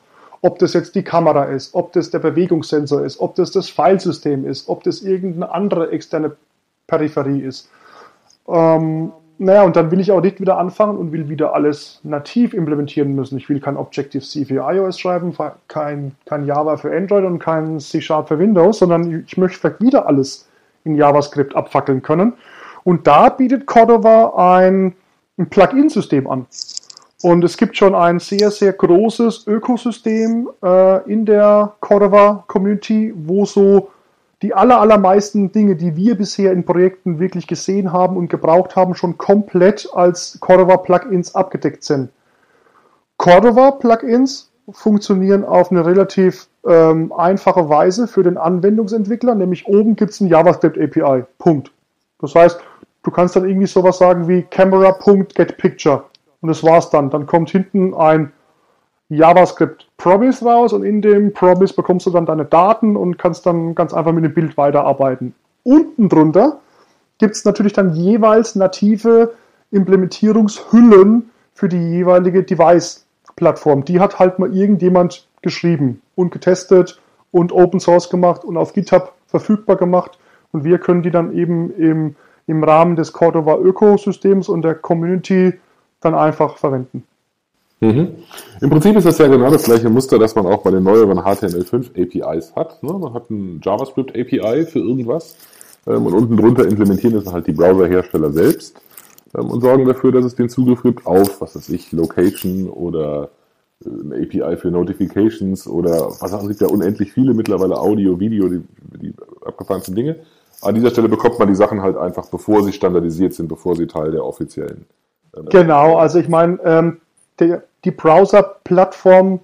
Ob das jetzt die Kamera ist, ob das der Bewegungssensor ist, ob das das Filesystem ist, ob das irgendeine andere externe Peripherie ist. Ähm, naja, und dann will ich auch nicht wieder anfangen und will wieder alles nativ implementieren müssen. Ich will kein Objective-C für iOS schreiben, kein, kein Java für Android und kein C-Sharp für Windows, sondern ich möchte wieder alles in JavaScript abfackeln können. Und da bietet Cordova ein, ein Plugin-System an. Und es gibt schon ein sehr, sehr großes Ökosystem äh, in der Cordova-Community, wo so die aller, allermeisten Dinge, die wir bisher in Projekten wirklich gesehen haben und gebraucht haben, schon komplett als Cordova-Plugins abgedeckt sind. Cordova-Plugins funktionieren auf eine relativ ähm, einfache Weise für den Anwendungsentwickler, nämlich oben gibt es ein JavaScript API. Punkt. Das heißt, du kannst dann irgendwie sowas sagen wie camera.getPicture und das war's dann. Dann kommt hinten ein JavaScript Promise raus und in dem Promise bekommst du dann deine Daten und kannst dann ganz einfach mit dem Bild weiterarbeiten. Unten drunter gibt es natürlich dann jeweils native Implementierungshüllen für die jeweilige Device-Plattform. Die hat halt mal irgendjemand geschrieben und getestet und Open Source gemacht und auf GitHub verfügbar gemacht. Und wir können die dann eben im, im Rahmen des Cordova Ökosystems und der Community dann einfach verwenden. Mhm. Im Prinzip ist das ja genau das gleiche Muster, das man auch bei den neueren HTML5 APIs hat. Ne? Man hat ein JavaScript API für irgendwas ähm, und unten drunter implementieren das halt die Browserhersteller selbst ähm, und sorgen dafür, dass es den Zugriff gibt auf, was weiß ich, Location oder äh, eine API für Notifications oder was auch, es gibt ja unendlich viele mittlerweile Audio, Video, die, die abgefahrensten Dinge. An dieser Stelle bekommt man die Sachen halt einfach, bevor sie standardisiert sind, bevor sie Teil der offiziellen. Genau, also ich meine, ähm, der, die Browser-Plattform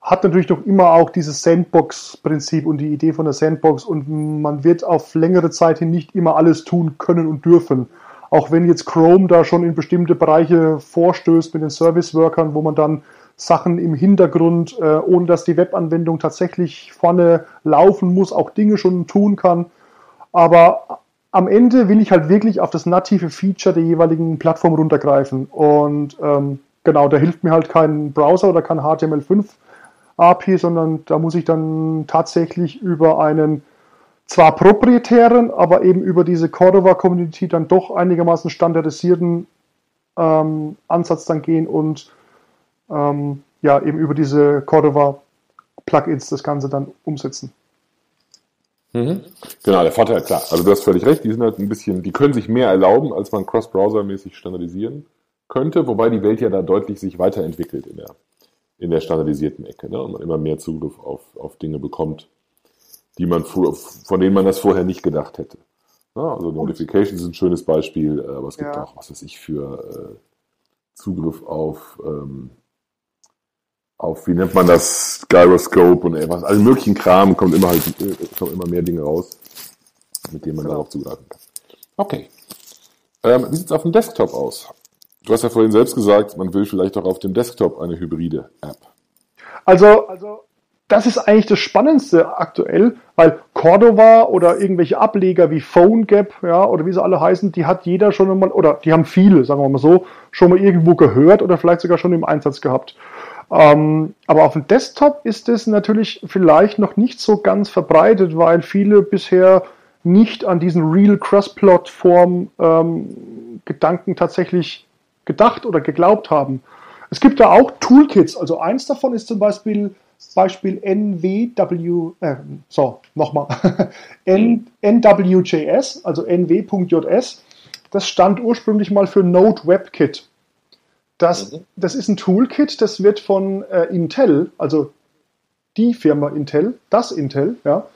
hat natürlich noch immer auch dieses Sandbox-Prinzip und die Idee von der Sandbox und man wird auf längere Zeit hin nicht immer alles tun können und dürfen. Auch wenn jetzt Chrome da schon in bestimmte Bereiche vorstößt mit den Service-Workern, wo man dann Sachen im Hintergrund, äh, ohne dass die Webanwendung tatsächlich vorne laufen muss, auch Dinge schon tun kann. Aber am Ende will ich halt wirklich auf das native Feature der jeweiligen Plattform runtergreifen. Und ähm, genau, da hilft mir halt kein Browser oder kein HTML5 API, sondern da muss ich dann tatsächlich über einen zwar proprietären, aber eben über diese Cordova-Community dann doch einigermaßen standardisierten ähm, Ansatz dann gehen und ähm, ja eben über diese Cordova-Plugins das Ganze dann umsetzen. Mhm. Genau, der Vorteil, klar, also du hast völlig recht, die sind halt ein bisschen, die können sich mehr erlauben, als man cross-browser-mäßig standardisieren könnte, wobei die Welt ja da deutlich sich weiterentwickelt in der, in der standardisierten Ecke ne? und man immer mehr Zugriff auf, auf Dinge bekommt, die man von denen man das vorher nicht gedacht hätte. Ja, also Notifications ist ein schönes Beispiel, äh, aber es gibt ja. auch, was weiß ich, für äh, Zugriff auf, ähm, auf, wie nennt man das, Gyroscope und etwas, allen möglichen Kram, kommt immer halt, äh, kommen immer mehr Dinge raus, mit denen man genau. darauf zugreifen kann. Okay. Ähm, wie sieht es auf dem Desktop aus? Du hast ja vorhin selbst gesagt, man will vielleicht auch auf dem Desktop eine hybride App. Also, also das ist eigentlich das Spannendste aktuell, weil Cordova oder irgendwelche Ableger wie PhoneGap, ja, oder wie sie alle heißen, die hat jeder schon mal, oder die haben viele, sagen wir mal so, schon mal irgendwo gehört oder vielleicht sogar schon im Einsatz gehabt. Ähm, aber auf dem Desktop ist es natürlich vielleicht noch nicht so ganz verbreitet, weil viele bisher nicht an diesen Real Cross-Plot-Form ähm, Gedanken tatsächlich gedacht oder geglaubt haben. Es gibt da auch Toolkits, also eins davon ist zum Beispiel Beispiel NWW, äh, so, nochmal, NWJS, also nw.js, das stand ursprünglich mal für Node WebKit. Das, mhm. das ist ein Toolkit, das wird von äh, Intel, also die Firma Intel, das Intel, ja,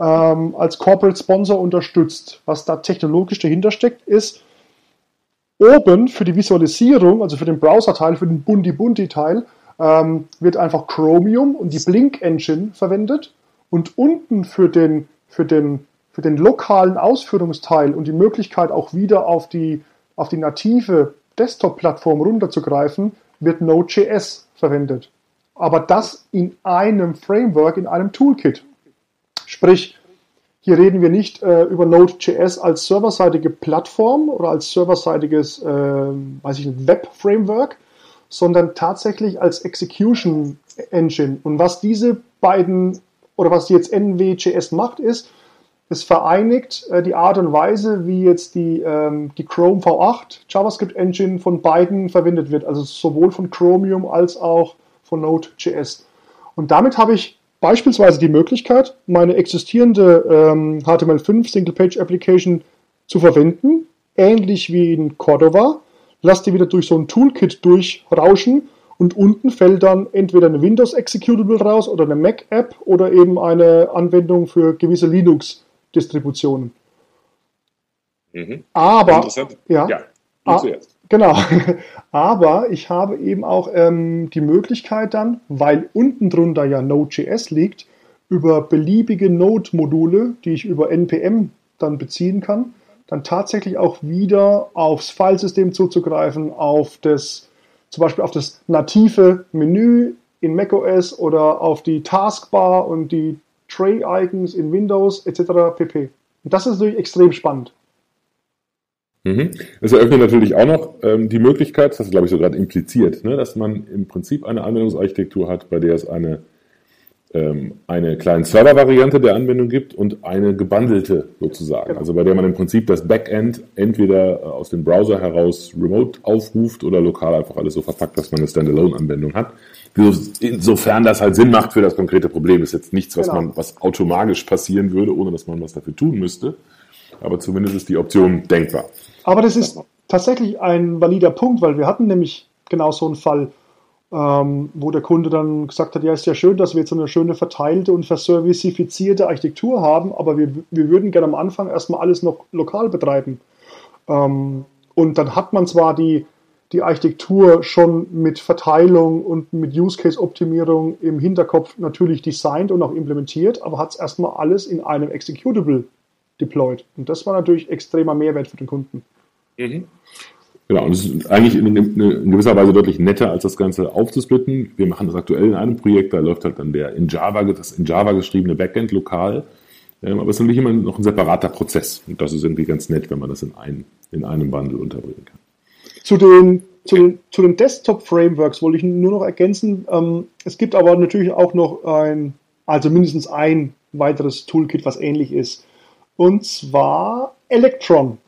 ähm, als Corporate Sponsor unterstützt. Was da technologisch dahinter steckt, ist oben für die Visualisierung, also für den Browser-Teil, für den Bunti-Bunti-Teil, ähm, wird einfach Chromium und die Blink Engine verwendet und unten für den, für den, für den lokalen Ausführungsteil und die Möglichkeit auch wieder auf die, auf die native Desktop-Plattform runterzugreifen, wird Node.js verwendet. Aber das in einem Framework, in einem Toolkit. Sprich, hier reden wir nicht äh, über Node.js als serverseitige Plattform oder als serverseitiges, äh, weiß ich nicht, Web-Framework, sondern tatsächlich als Execution Engine. Und was diese beiden oder was jetzt NWJS macht, ist, es vereinigt äh, die Art und Weise, wie jetzt die, ähm, die Chrome V8 JavaScript Engine von beiden verwendet wird, also sowohl von Chromium als auch von Node.js. Und damit habe ich beispielsweise die Möglichkeit, meine existierende ähm, HTML5 Single Page Application zu verwenden, ähnlich wie in Cordova, lass die wieder durch so ein Toolkit durchrauschen und unten fällt dann entweder eine Windows Executable raus oder eine Mac App oder eben eine Anwendung für gewisse Linux Distributionen. Mhm. Aber ja, ja ah, genau. Aber ich habe eben auch ähm, die Möglichkeit dann, weil unten drunter ja Node.js liegt, über beliebige Node-Module, die ich über npm dann beziehen kann, dann tatsächlich auch wieder aufs Filesystem zuzugreifen, auf das, zum Beispiel auf das native Menü in macOS oder auf die Taskbar und die Tray-Icons in Windows etc. pp. Und das ist natürlich extrem spannend. Mhm. Es eröffnet natürlich auch noch ähm, die Möglichkeit, das du glaube ich so gerade impliziert, ne, dass man im Prinzip eine Anwendungsarchitektur hat, bei der es eine ähm, eine kleine Server-Variante der Anwendung gibt und eine gebundelte sozusagen. Genau. Also bei der man im Prinzip das Backend entweder äh, aus dem Browser heraus remote aufruft oder lokal einfach alles so verpackt, dass man eine Standalone-Anwendung hat. Insofern das halt Sinn macht für das konkrete Problem. ist jetzt nichts, was genau. man, was automatisch passieren würde, ohne dass man was dafür tun müsste. Aber zumindest ist die Option denkbar. Aber das ist tatsächlich ein valider Punkt, weil wir hatten nämlich genau so einen Fall ähm, wo der Kunde dann gesagt hat, ja, ist ja schön, dass wir jetzt so eine schöne verteilte und verservicifizierte Architektur haben, aber wir, wir würden gerne am Anfang erstmal alles noch lokal betreiben. Ähm, und dann hat man zwar die, die Architektur schon mit Verteilung und mit Use-Case-Optimierung im Hinterkopf natürlich designt und auch implementiert, aber hat es erstmal alles in einem Executable deployed. Und das war natürlich extremer Mehrwert für den Kunden. Mhm. Genau, und es ist eigentlich in, in, gewisser Weise deutlich netter, als das Ganze aufzusplitten. Wir machen das aktuell in einem Projekt, da läuft halt dann der in Java, das in Java geschriebene Backend lokal. Ähm, aber es ist natürlich immer noch ein separater Prozess. Und das ist irgendwie ganz nett, wenn man das in, ein, in einem Bundle unterbringen kann. Zu den, zu den, zu den Desktop-Frameworks wollte ich nur noch ergänzen. Ähm, es gibt aber natürlich auch noch ein, also mindestens ein weiteres Toolkit, was ähnlich ist. und zwar Electron.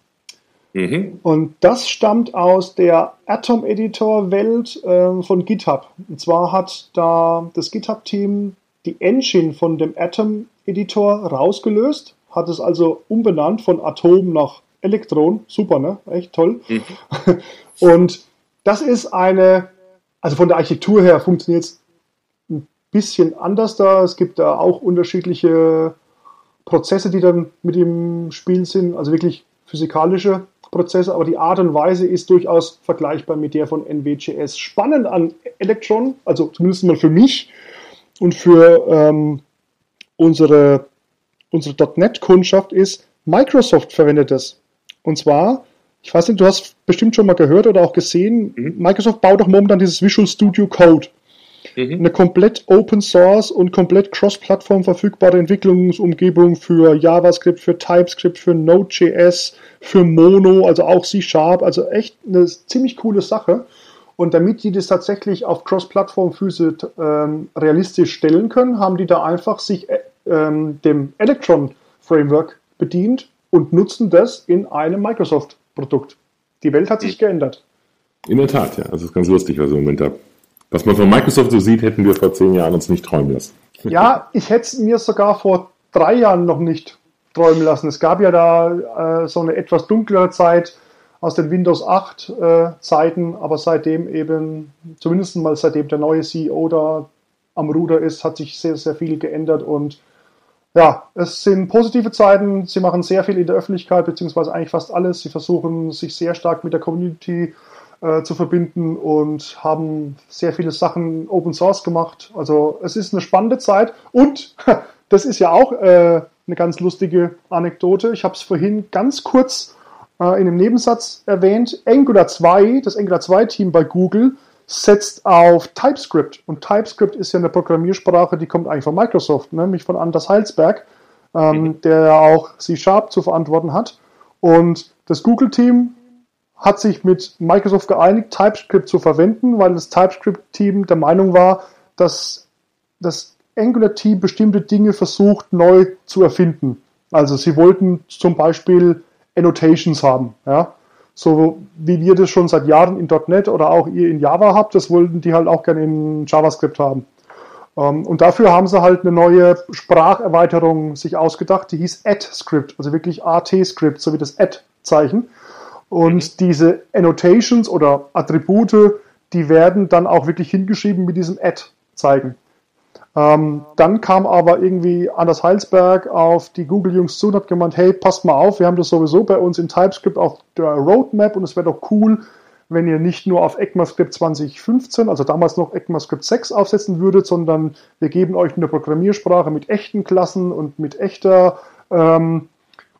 Mhm. Und das stammt aus der Atom Editor Welt äh, von GitHub. Und zwar hat da das GitHub-Team die Engine von dem Atom Editor rausgelöst, hat es also umbenannt von Atom nach Elektron. Super, ne? Echt toll. Mhm. Und das ist eine, also von der Architektur her funktioniert es ein bisschen anders da. Es gibt da auch unterschiedliche Prozesse, die dann mit im Spiel sind, also wirklich physikalische Prozesse, aber die Art und Weise ist durchaus vergleichbar mit der von NWJS. Spannend an Electron, also zumindest mal für mich und für ähm, unsere, unsere .NET-Kundschaft ist, Microsoft verwendet das. Und zwar, ich weiß nicht, du hast bestimmt schon mal gehört oder auch gesehen, mhm. Microsoft baut doch momentan dieses Visual Studio Code. Mhm. Eine komplett Open Source und komplett cross-Plattform verfügbare Entwicklungsumgebung für JavaScript, für TypeScript, für Node.js, für Mono, also auch C-Sharp, also echt eine ziemlich coole Sache. Und damit die das tatsächlich auf Cross-Plattform-Füße ähm, realistisch stellen können, haben die da einfach sich äh, ähm, dem Electron-Framework bedient und nutzen das in einem Microsoft-Produkt. Die Welt hat sich geändert. In der Tat, ja. Also es ist ganz lustig, was im Moment da was man von Microsoft so sieht, hätten wir vor zehn Jahren uns nicht träumen lassen. Ja, ich hätte es mir sogar vor drei Jahren noch nicht träumen lassen. Es gab ja da äh, so eine etwas dunklere Zeit aus den Windows 8 äh, Zeiten, aber seitdem eben, zumindest mal seitdem der neue CEO da am Ruder ist, hat sich sehr, sehr viel geändert und ja, es sind positive Zeiten. Sie machen sehr viel in der Öffentlichkeit, beziehungsweise eigentlich fast alles. Sie versuchen sich sehr stark mit der Community äh, zu verbinden und haben sehr viele Sachen Open Source gemacht. Also es ist eine spannende Zeit und das ist ja auch äh, eine ganz lustige Anekdote. Ich habe es vorhin ganz kurz äh, in einem Nebensatz erwähnt. Angular 2, das Angular 2 Team bei Google, setzt auf TypeScript. Und TypeScript ist ja eine Programmiersprache, die kommt eigentlich von Microsoft, ne? nämlich von Anders Heilsberg, ähm, mhm. der auch C-Sharp zu verantworten hat. Und das Google-Team hat sich mit Microsoft geeinigt, TypeScript zu verwenden, weil das TypeScript-Team der Meinung war, dass das Angular-Team bestimmte Dinge versucht neu zu erfinden. Also sie wollten zum Beispiel Annotations haben, ja. So wie wir das schon seit Jahren in .NET oder auch ihr in Java habt, das wollten die halt auch gerne in JavaScript haben. Ähm, und dafür haben sie halt eine neue Spracherweiterung sich ausgedacht, die hieß AD-Script, also wirklich AT-Script, so wie das Add-Zeichen. Und mhm. diese Annotations oder Attribute, die werden dann auch wirklich hingeschrieben mit diesem Add zeigen. Ähm, dann kam aber irgendwie Anders Heilsberg auf die Google-Jungs zu und hat gemeint, hey, passt mal auf, wir haben das sowieso bei uns in TypeScript auf der Roadmap und es wäre doch cool, wenn ihr nicht nur auf ECMAScript 2015, also damals noch ECMAScript 6 aufsetzen würdet, sondern wir geben euch eine Programmiersprache mit echten Klassen und mit echter ähm,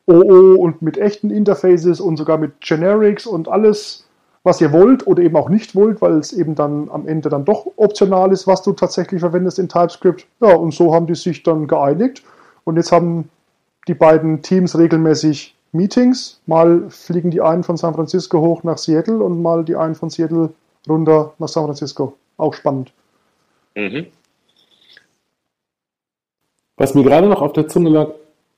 OO und mit echten Interfaces und sogar mit Generics und alles, was ihr wollt oder eben auch nicht wollt, weil es eben dann am Ende dann doch optional ist, was du tatsächlich verwendest in TypeScript. Ja, und so haben die sich dann geeinigt und jetzt haben die beiden Teams regelmäßig Meetings. Mal fliegen die einen von San Francisco hoch nach Seattle und mal die einen von Seattle runter nach San Francisco. Auch spannend. Mhm. Was mir gerade noch auf der Zunge lag,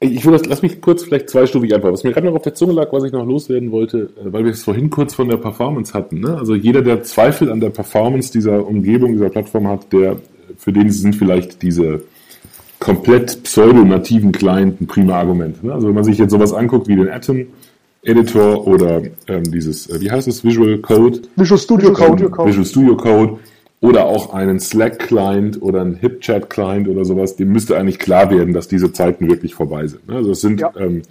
ich will das, lass mich kurz vielleicht zweistufig einfach. Was mir gerade noch auf der Zunge lag, was ich noch loswerden wollte, äh, weil wir es vorhin kurz von der Performance hatten. Ne? Also jeder, der Zweifel an der Performance dieser Umgebung, dieser Plattform hat, der, für den sind vielleicht diese komplett pseudonativen Client ein prima Argument. Ne? Also wenn man sich jetzt sowas anguckt wie den Atom Editor oder ähm, dieses, äh, wie heißt es, Visual Code? Visual Studio Code. Visual Studio Code oder auch einen Slack-Client oder einen HipChat-Client oder sowas, dem müsste eigentlich klar werden, dass diese Zeiten wirklich vorbei sind. Ne? Also es sind ja. ähm,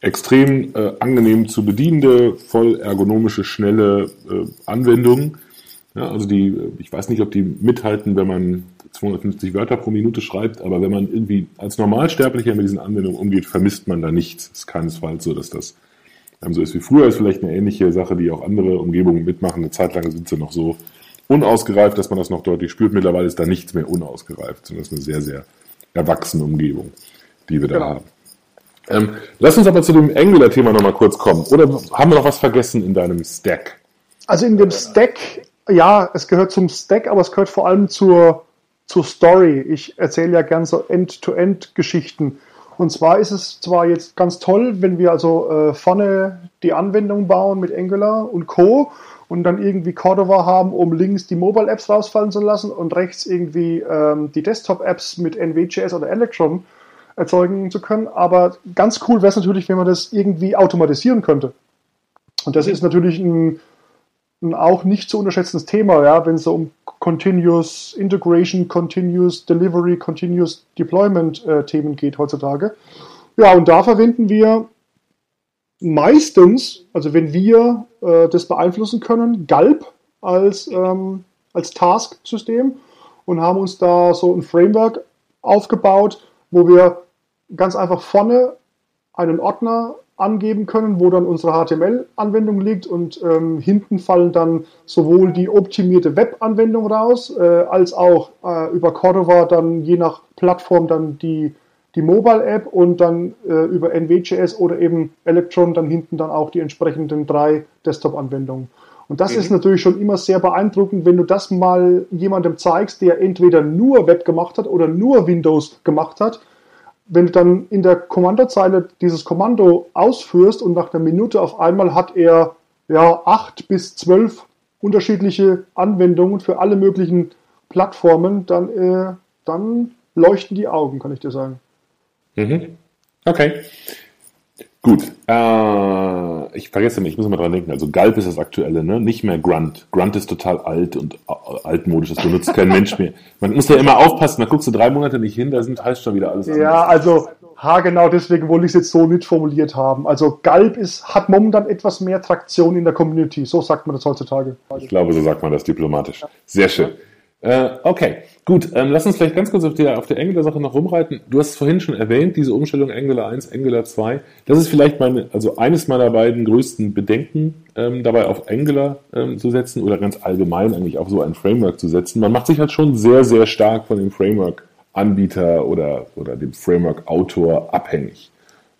extrem äh, angenehm zu bedienende, voll ergonomische, schnelle äh, Anwendungen. Ja, also die, ich weiß nicht, ob die mithalten, wenn man 250 Wörter pro Minute schreibt, aber wenn man irgendwie als Normalsterblicher mit diesen Anwendungen umgeht, vermisst man da nichts. Es ist keinesfalls so, dass das ähm, so ist wie früher. Ist vielleicht eine ähnliche Sache, die auch andere Umgebungen mitmachen. Eine Zeit lang sind sie noch so unausgereift, dass man das noch deutlich spürt. Mittlerweile ist da nichts mehr unausgereift, sondern es ist eine sehr, sehr erwachsene Umgebung, die wir da genau. haben. Ähm, lass uns aber zu dem Angular-Thema nochmal kurz kommen. Oder haben wir noch was vergessen in deinem Stack? Also in dem Stack, ja, es gehört zum Stack, aber es gehört vor allem zur, zur Story. Ich erzähle ja gern so End-to-End-Geschichten. Und zwar ist es zwar jetzt ganz toll, wenn wir also äh, vorne die Anwendung bauen mit Angular und Co. und dann irgendwie Cordova haben, um links die Mobile-Apps rausfallen zu lassen und rechts irgendwie ähm, die Desktop-Apps mit NVJS oder Electron erzeugen zu können. Aber ganz cool wäre es natürlich, wenn man das irgendwie automatisieren könnte. Und das ist natürlich ein, ein auch nicht zu unterschätzendes Thema, ja, wenn es so um Continuous Integration, Continuous Delivery, Continuous Deployment äh, Themen geht heutzutage. Ja, und da verwenden wir meistens, also wenn wir äh, das beeinflussen können, Galb als, ähm, als Task-System und haben uns da so ein Framework aufgebaut, wo wir ganz einfach vorne einen Ordner angeben können, wo dann unsere HTML-Anwendung liegt und ähm, hinten fallen dann sowohl die optimierte Web-Anwendung raus, äh, als auch äh, über Cordova dann je nach Plattform dann die, die Mobile-App und dann äh, über NVJS oder eben Electron dann hinten dann auch die entsprechenden drei Desktop-Anwendungen. Und das mhm. ist natürlich schon immer sehr beeindruckend, wenn du das mal jemandem zeigst, der entweder nur Web gemacht hat oder nur Windows gemacht hat wenn du dann in der Kommandozeile dieses Kommando ausführst und nach einer Minute auf einmal hat er ja acht bis zwölf unterschiedliche Anwendungen für alle möglichen Plattformen, dann, äh, dann leuchten die Augen, kann ich dir sagen. Mhm. Okay. Gut. Äh, ich vergesse nicht, ich muss mal dran denken. Also Galb ist das aktuelle, ne? Nicht mehr Grunt. Grunt ist total alt und äh, altmodisch, das benutzt kein Mensch mehr. Man muss ja immer aufpassen, da guckst du drei Monate nicht hin, da sind heißt schon wieder alles anders. Ja, also ha, genau deswegen wollte ich es jetzt so nicht formuliert haben. Also Galb ist, hat momentan etwas mehr Traktion in der Community. So sagt man das heutzutage. Ich glaube, so sagt man das diplomatisch. Sehr schön. Äh, okay, gut. Ähm, lass uns vielleicht ganz kurz auf der, auf der Angular-Sache noch rumreiten. Du hast es vorhin schon erwähnt, diese Umstellung Angular 1, Angular 2. Das ist vielleicht meine, also eines meiner beiden größten Bedenken, ähm, dabei auf Angular ähm, zu setzen oder ganz allgemein eigentlich auf so ein Framework zu setzen. Man macht sich halt schon sehr, sehr stark von dem Framework-Anbieter oder, oder dem Framework-Autor abhängig.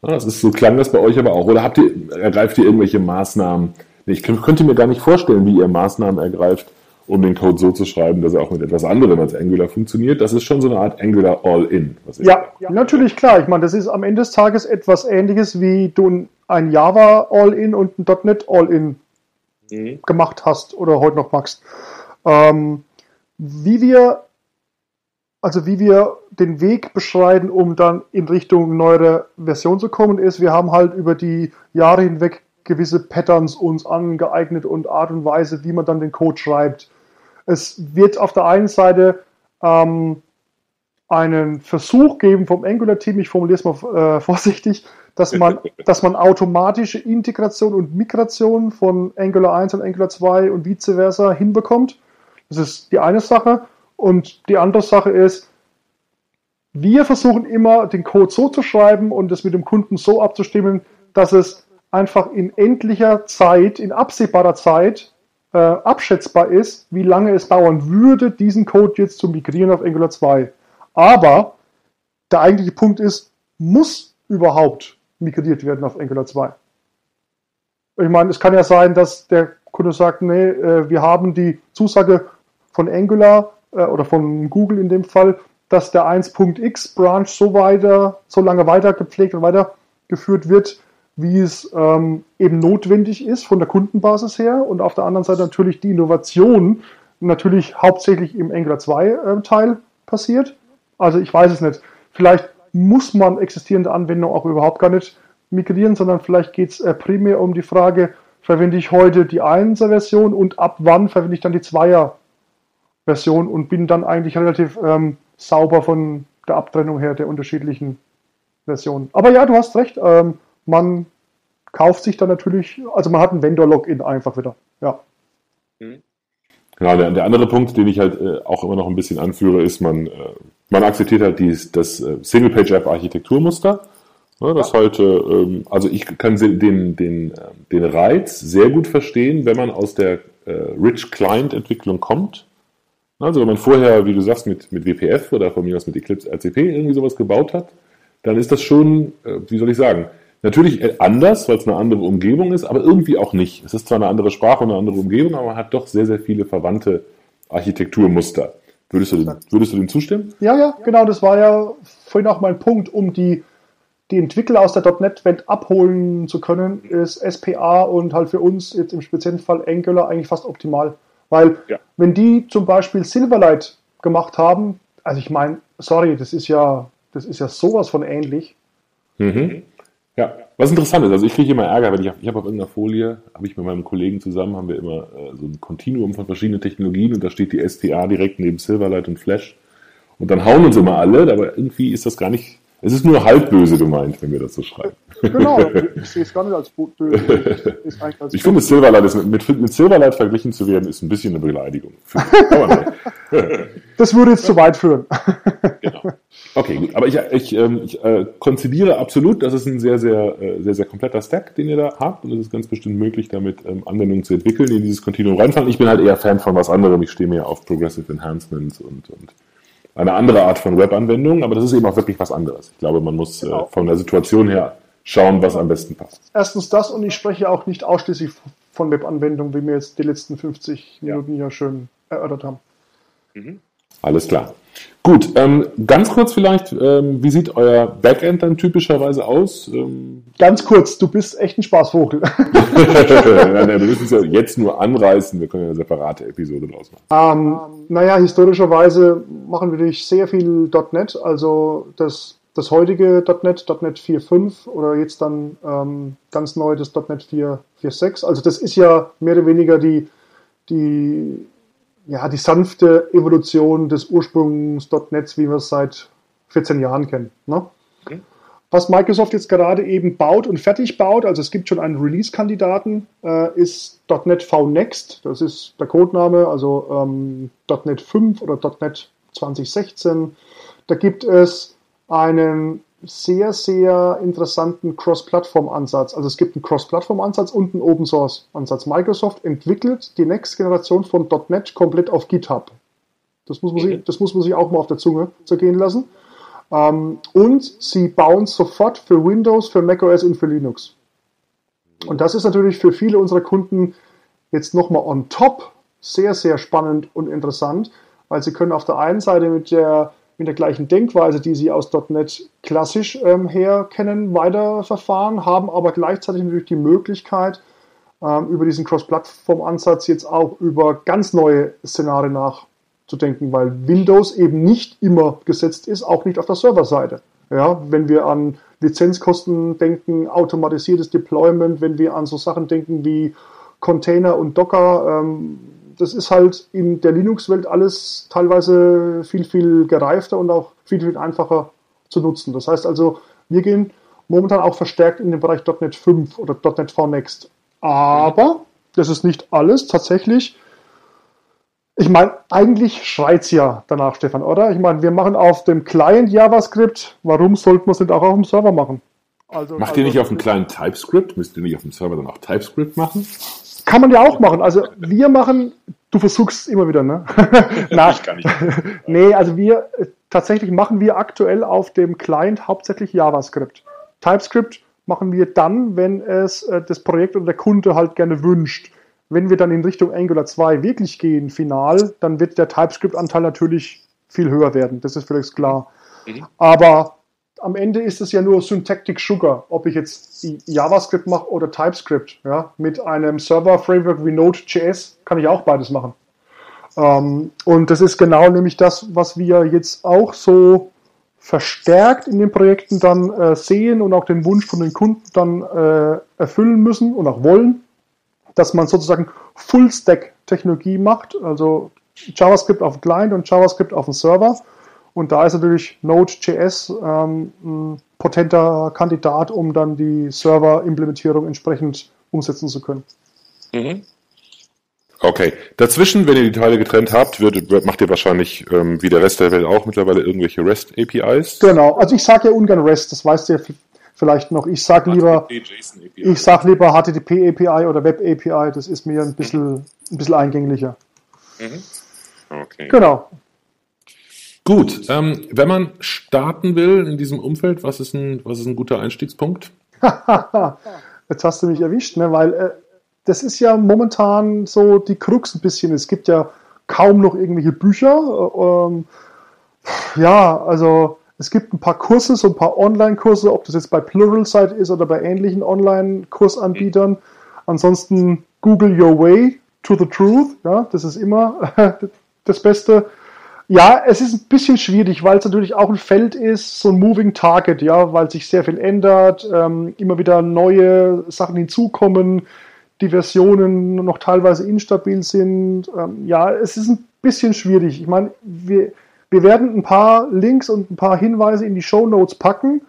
Ja, das ist so, klang das bei euch aber auch. Oder habt ihr, ergreift ihr irgendwelche Maßnahmen? Ich könnte mir gar nicht vorstellen, wie ihr Maßnahmen ergreift, um den Code so zu schreiben, dass er auch mit etwas anderem als Angular funktioniert. Das ist schon so eine Art Angular All-In. Ja, ja, natürlich klar. Ich meine, das ist am Ende des Tages etwas ähnliches, wie du ein Java All-In und ein .NET All-In mhm. gemacht hast oder heute noch magst. Ähm, wie wir also wie wir den Weg beschreiten, um dann in Richtung neuere Version zu kommen, ist, wir haben halt über die Jahre hinweg gewisse Patterns uns angeeignet und Art und Weise, wie man dann den Code schreibt. Es wird auf der einen Seite ähm, einen Versuch geben vom Angular-Team, ich formuliere es mal äh, vorsichtig, dass man, dass man automatische Integration und Migration von Angular 1 und Angular 2 und vice versa hinbekommt. Das ist die eine Sache. Und die andere Sache ist, wir versuchen immer, den Code so zu schreiben und es mit dem Kunden so abzustimmen, dass es einfach in endlicher Zeit, in absehbarer Zeit äh, abschätzbar ist, wie lange es dauern würde, diesen Code jetzt zu migrieren auf Angular 2. Aber der eigentliche Punkt ist, muss überhaupt migriert werden auf Angular 2? Ich meine, es kann ja sein, dass der Kunde sagt, nee, äh, wir haben die Zusage von Angular äh, oder von Google in dem Fall, dass der 1.x Branch so weiter, so lange weiter gepflegt und weitergeführt wird, wie es ähm, eben notwendig ist von der Kundenbasis her und auf der anderen Seite natürlich die Innovation natürlich hauptsächlich im Angular 2 äh, Teil passiert. Also ich weiß es nicht. Vielleicht muss man existierende Anwendungen auch überhaupt gar nicht migrieren, sondern vielleicht geht es äh, primär um die Frage, verwende ich heute die 1er Version und ab wann verwende ich dann die 2er Version und bin dann eigentlich relativ ähm, sauber von der Abtrennung her der unterschiedlichen Versionen. Aber ja, du hast recht. Ähm, man kauft sich dann natürlich, also man hat ein Vendor-Login einfach wieder. Ja. Mhm. Genau, der, der, andere Punkt, den ich halt äh, auch immer noch ein bisschen anführe, ist, man, äh, man akzeptiert halt dies, das äh, Single-Page-App-Architekturmuster. Ja, das ja. halt, äh, ähm, also ich kann den, den, den, den Reiz sehr gut verstehen, wenn man aus der äh, Rich Client-Entwicklung kommt. Also wenn man vorher, wie du sagst, mit, mit WPF oder von mir aus mit Eclipse RCP irgendwie sowas gebaut hat, dann ist das schon, äh, wie soll ich sagen, Natürlich äh, anders, weil es eine andere Umgebung ist, aber irgendwie auch nicht. Es ist zwar eine andere Sprache und eine andere Umgebung, aber man hat doch sehr, sehr viele verwandte Architekturmuster. Würdest du, dem, würdest du dem zustimmen? Ja, ja, genau. Das war ja vorhin auch mein Punkt, um die die Entwickler aus der .NET-Welt abholen zu können, ist SPA und halt für uns jetzt im speziellen Fall Angular eigentlich fast optimal. Weil ja. wenn die zum Beispiel Silverlight gemacht haben, also ich meine, sorry, das ist ja, das ist ja sowas von ähnlich. Mhm. Ja, was interessant ist, also ich kriege immer Ärger, wenn ich, ich habe auf irgendeiner Folie, habe ich mit meinem Kollegen zusammen, haben wir immer äh, so ein Kontinuum von verschiedenen Technologien und da steht die STA direkt neben Silverlight und Flash. Und dann hauen uns immer alle, aber irgendwie ist das gar nicht es ist nur halb böse gemeint, wenn wir das so schreiben. Genau, ich sehe es gar nicht als böse. Als ich finde, Silverlight ist, mit, mit Silverlight verglichen zu werden, ist ein bisschen eine Beleidigung. das würde jetzt zu weit führen. Genau. Okay, gut. Aber ich, ich, ähm, ich äh, konzidiere absolut, das ist ein sehr, sehr, äh, sehr, sehr kompletter Stack, den ihr da habt. Und es ist ganz bestimmt möglich, damit ähm, Anwendungen zu entwickeln, die in dieses Kontinuum reinfallen. Ich bin halt eher Fan von was anderem. Ich stehe mehr auf Progressive Enhancements und, und eine andere Art von Web-Anwendung, aber das ist eben auch wirklich was anderes. Ich glaube, man muss äh, genau. äh, von der Situation her schauen, was am besten passt. Erstens das und ich spreche auch nicht ausschließlich von Web-Anwendungen, wie wir jetzt die letzten 50 Minuten ja, ja schön erörtert haben. Mhm. Alles klar. Gut, ähm, ganz kurz vielleicht, ähm, wie sieht euer Backend dann typischerweise aus? Ähm ganz kurz, du bist echt ein Spaßvogel. ja, wir müssen es ja jetzt nur anreißen, wir können ja eine separate Episode draus machen. Ähm, naja, historischerweise machen wir durch sehr viel .NET, also das, das heutige .NET, .NET 4.5 oder jetzt dann ähm, ganz neu das .NET 4.6. Also das ist ja mehr oder weniger die, die ja, die sanfte Evolution des Ursprungs.NETs, wie wir es seit 14 Jahren kennen. Ne? Okay. Was Microsoft jetzt gerade eben baut und fertig baut, also es gibt schon einen Release-Kandidaten, äh, ist .NET V Next. Das ist der Codename, also ähm, .NET 5 oder .NET 2016. Da gibt es einen sehr, sehr interessanten Cross-Plattform-Ansatz. Also es gibt einen Cross-Plattform-Ansatz und einen Open-Source-Ansatz. Microsoft entwickelt die nächste Generation von .NET komplett auf GitHub. Das muss man, sich, das muss man sich auch mal auf der Zunge zergehen lassen. Ähm, und sie bauen sofort für Windows, für macOS und für Linux. Und das ist natürlich für viele unserer Kunden jetzt nochmal on top sehr, sehr spannend und interessant, weil sie können auf der einen Seite mit der mit der gleichen Denkweise, die sie aus .NET klassisch ähm, her kennen, weiterverfahren, haben aber gleichzeitig natürlich die Möglichkeit, ähm, über diesen Cross-Plattform-Ansatz jetzt auch über ganz neue Szenarien nachzudenken, weil Windows eben nicht immer gesetzt ist, auch nicht auf der Serverseite. Ja, wenn wir an Lizenzkosten denken, automatisiertes Deployment, wenn wir an so Sachen denken wie Container und Docker, ähm, das ist halt in der Linux-Welt alles teilweise viel, viel gereifter und auch viel, viel einfacher zu nutzen. Das heißt also, wir gehen momentan auch verstärkt in den Bereich .NET 5 oder .NET V Next. Aber das ist nicht alles. Tatsächlich, ich meine, eigentlich schreit es ja danach, Stefan, oder? Ich meine, wir machen auf dem Client JavaScript. Warum sollten wir es nicht auch auf dem Server machen? Also, Macht also, ihr nicht auf dem Client TypeScript? Müsst ihr nicht auf dem Server dann auch TypeScript machen? Kann man ja auch machen. Also wir machen, du versuchst immer wieder, ne? Nein, ich kann nicht. nee, also wir tatsächlich machen wir aktuell auf dem Client hauptsächlich JavaScript. TypeScript machen wir dann, wenn es äh, das Projekt oder der Kunde halt gerne wünscht. Wenn wir dann in Richtung Angular 2 wirklich gehen, final, dann wird der TypeScript-Anteil natürlich viel höher werden. Das ist völlig klar. Mhm. Aber am Ende ist es ja nur Syntactic Sugar, ob ich jetzt JavaScript mache oder TypeScript. Ja? Mit einem Server-Framework wie Node.js kann ich auch beides machen. Ähm, und das ist genau nämlich das, was wir jetzt auch so verstärkt in den Projekten dann äh, sehen und auch den Wunsch von den Kunden dann äh, erfüllen müssen und auch wollen, dass man sozusagen Full-Stack-Technologie macht, also JavaScript auf Client und JavaScript auf dem Server und da ist natürlich Node.js ähm, ein potenter Kandidat, um dann die Server-Implementierung entsprechend umsetzen zu können. Mhm. Okay. Dazwischen, wenn ihr die Teile getrennt habt, wird, macht ihr wahrscheinlich ähm, wie der Rest der Welt auch mittlerweile irgendwelche REST-APIs? Genau. Also ich sage ja ungern REST, das weißt du ja vielleicht noch. Ich sage lieber, ich sag lieber HTTP API oder Web API. Das ist mir ein bisschen, ein bisschen eingänglicher. Mhm. Okay. Genau. Gut, ähm, wenn man starten will in diesem Umfeld, was ist ein, was ist ein guter Einstiegspunkt? Jetzt hast du mich erwischt, ne? weil äh, das ist ja momentan so die Krux ein bisschen. Es gibt ja kaum noch irgendwelche Bücher. Äh, ähm, ja, also Es gibt ein paar Kurse, so ein paar Online-Kurse, ob das jetzt bei Pluralsight ist oder bei ähnlichen Online-Kursanbietern. Ansonsten Google Your Way to the Truth, ja, das ist immer das Beste. Ja, es ist ein bisschen schwierig, weil es natürlich auch ein Feld ist, so ein Moving Target, ja, weil sich sehr viel ändert, ähm, immer wieder neue Sachen hinzukommen, die Versionen noch teilweise instabil sind. Ähm, ja, es ist ein bisschen schwierig. Ich meine, wir, wir werden ein paar Links und ein paar Hinweise in die Show Notes packen,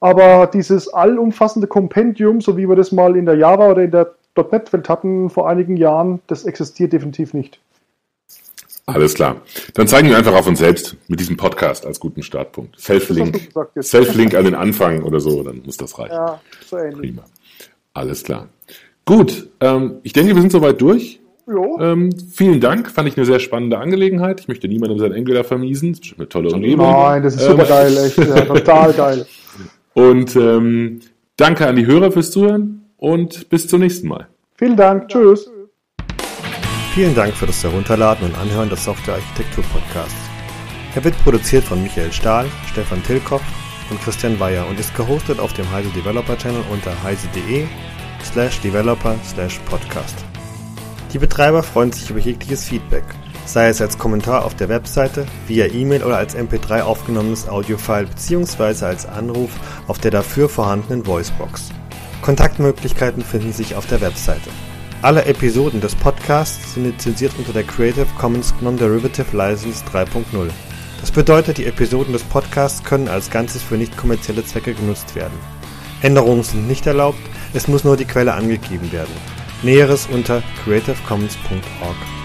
aber dieses allumfassende Kompendium, so wie wir das mal in der Java oder in der .NET-Welt hatten vor einigen Jahren, das existiert definitiv nicht. Alles klar. Dann zeigen wir einfach auf uns selbst mit diesem Podcast als guten Startpunkt. Self-Link. Self-Link an den Anfang oder so, dann muss das reichen. Ja, so ähnlich. Prima. Alles klar. Gut, ähm, ich denke, wir sind soweit durch. Ähm, vielen Dank, fand ich eine sehr spannende Angelegenheit. Ich möchte niemandem sein Angular vermiesen. Das ist eine tolle Umgebung. Nein, das ist super ähm, geil, echt. Ja, total geil. Und ähm, danke an die Hörer fürs Zuhören und bis zum nächsten Mal. Vielen Dank. Tschüss. Vielen Dank für das Herunterladen und Anhören des Software Architektur Podcasts. Er wird produziert von Michael Stahl, Stefan Tilkoff und Christian Weyer und ist gehostet auf dem Heise Developer Channel unter heise.de slash developer slash podcast. Die Betreiber freuen sich über jegliches Feedback, sei es als Kommentar auf der Webseite, via E-Mail oder als MP3 aufgenommenes Audiofile bzw. als Anruf auf der dafür vorhandenen Voicebox. Kontaktmöglichkeiten finden sich auf der Webseite. Alle Episoden des Podcasts sind lizenziert unter der Creative Commons Non-Derivative License 3.0. Das bedeutet, die Episoden des Podcasts können als Ganzes für nicht kommerzielle Zwecke genutzt werden. Änderungen sind nicht erlaubt, es muss nur die Quelle angegeben werden. Näheres unter creativecommons.org.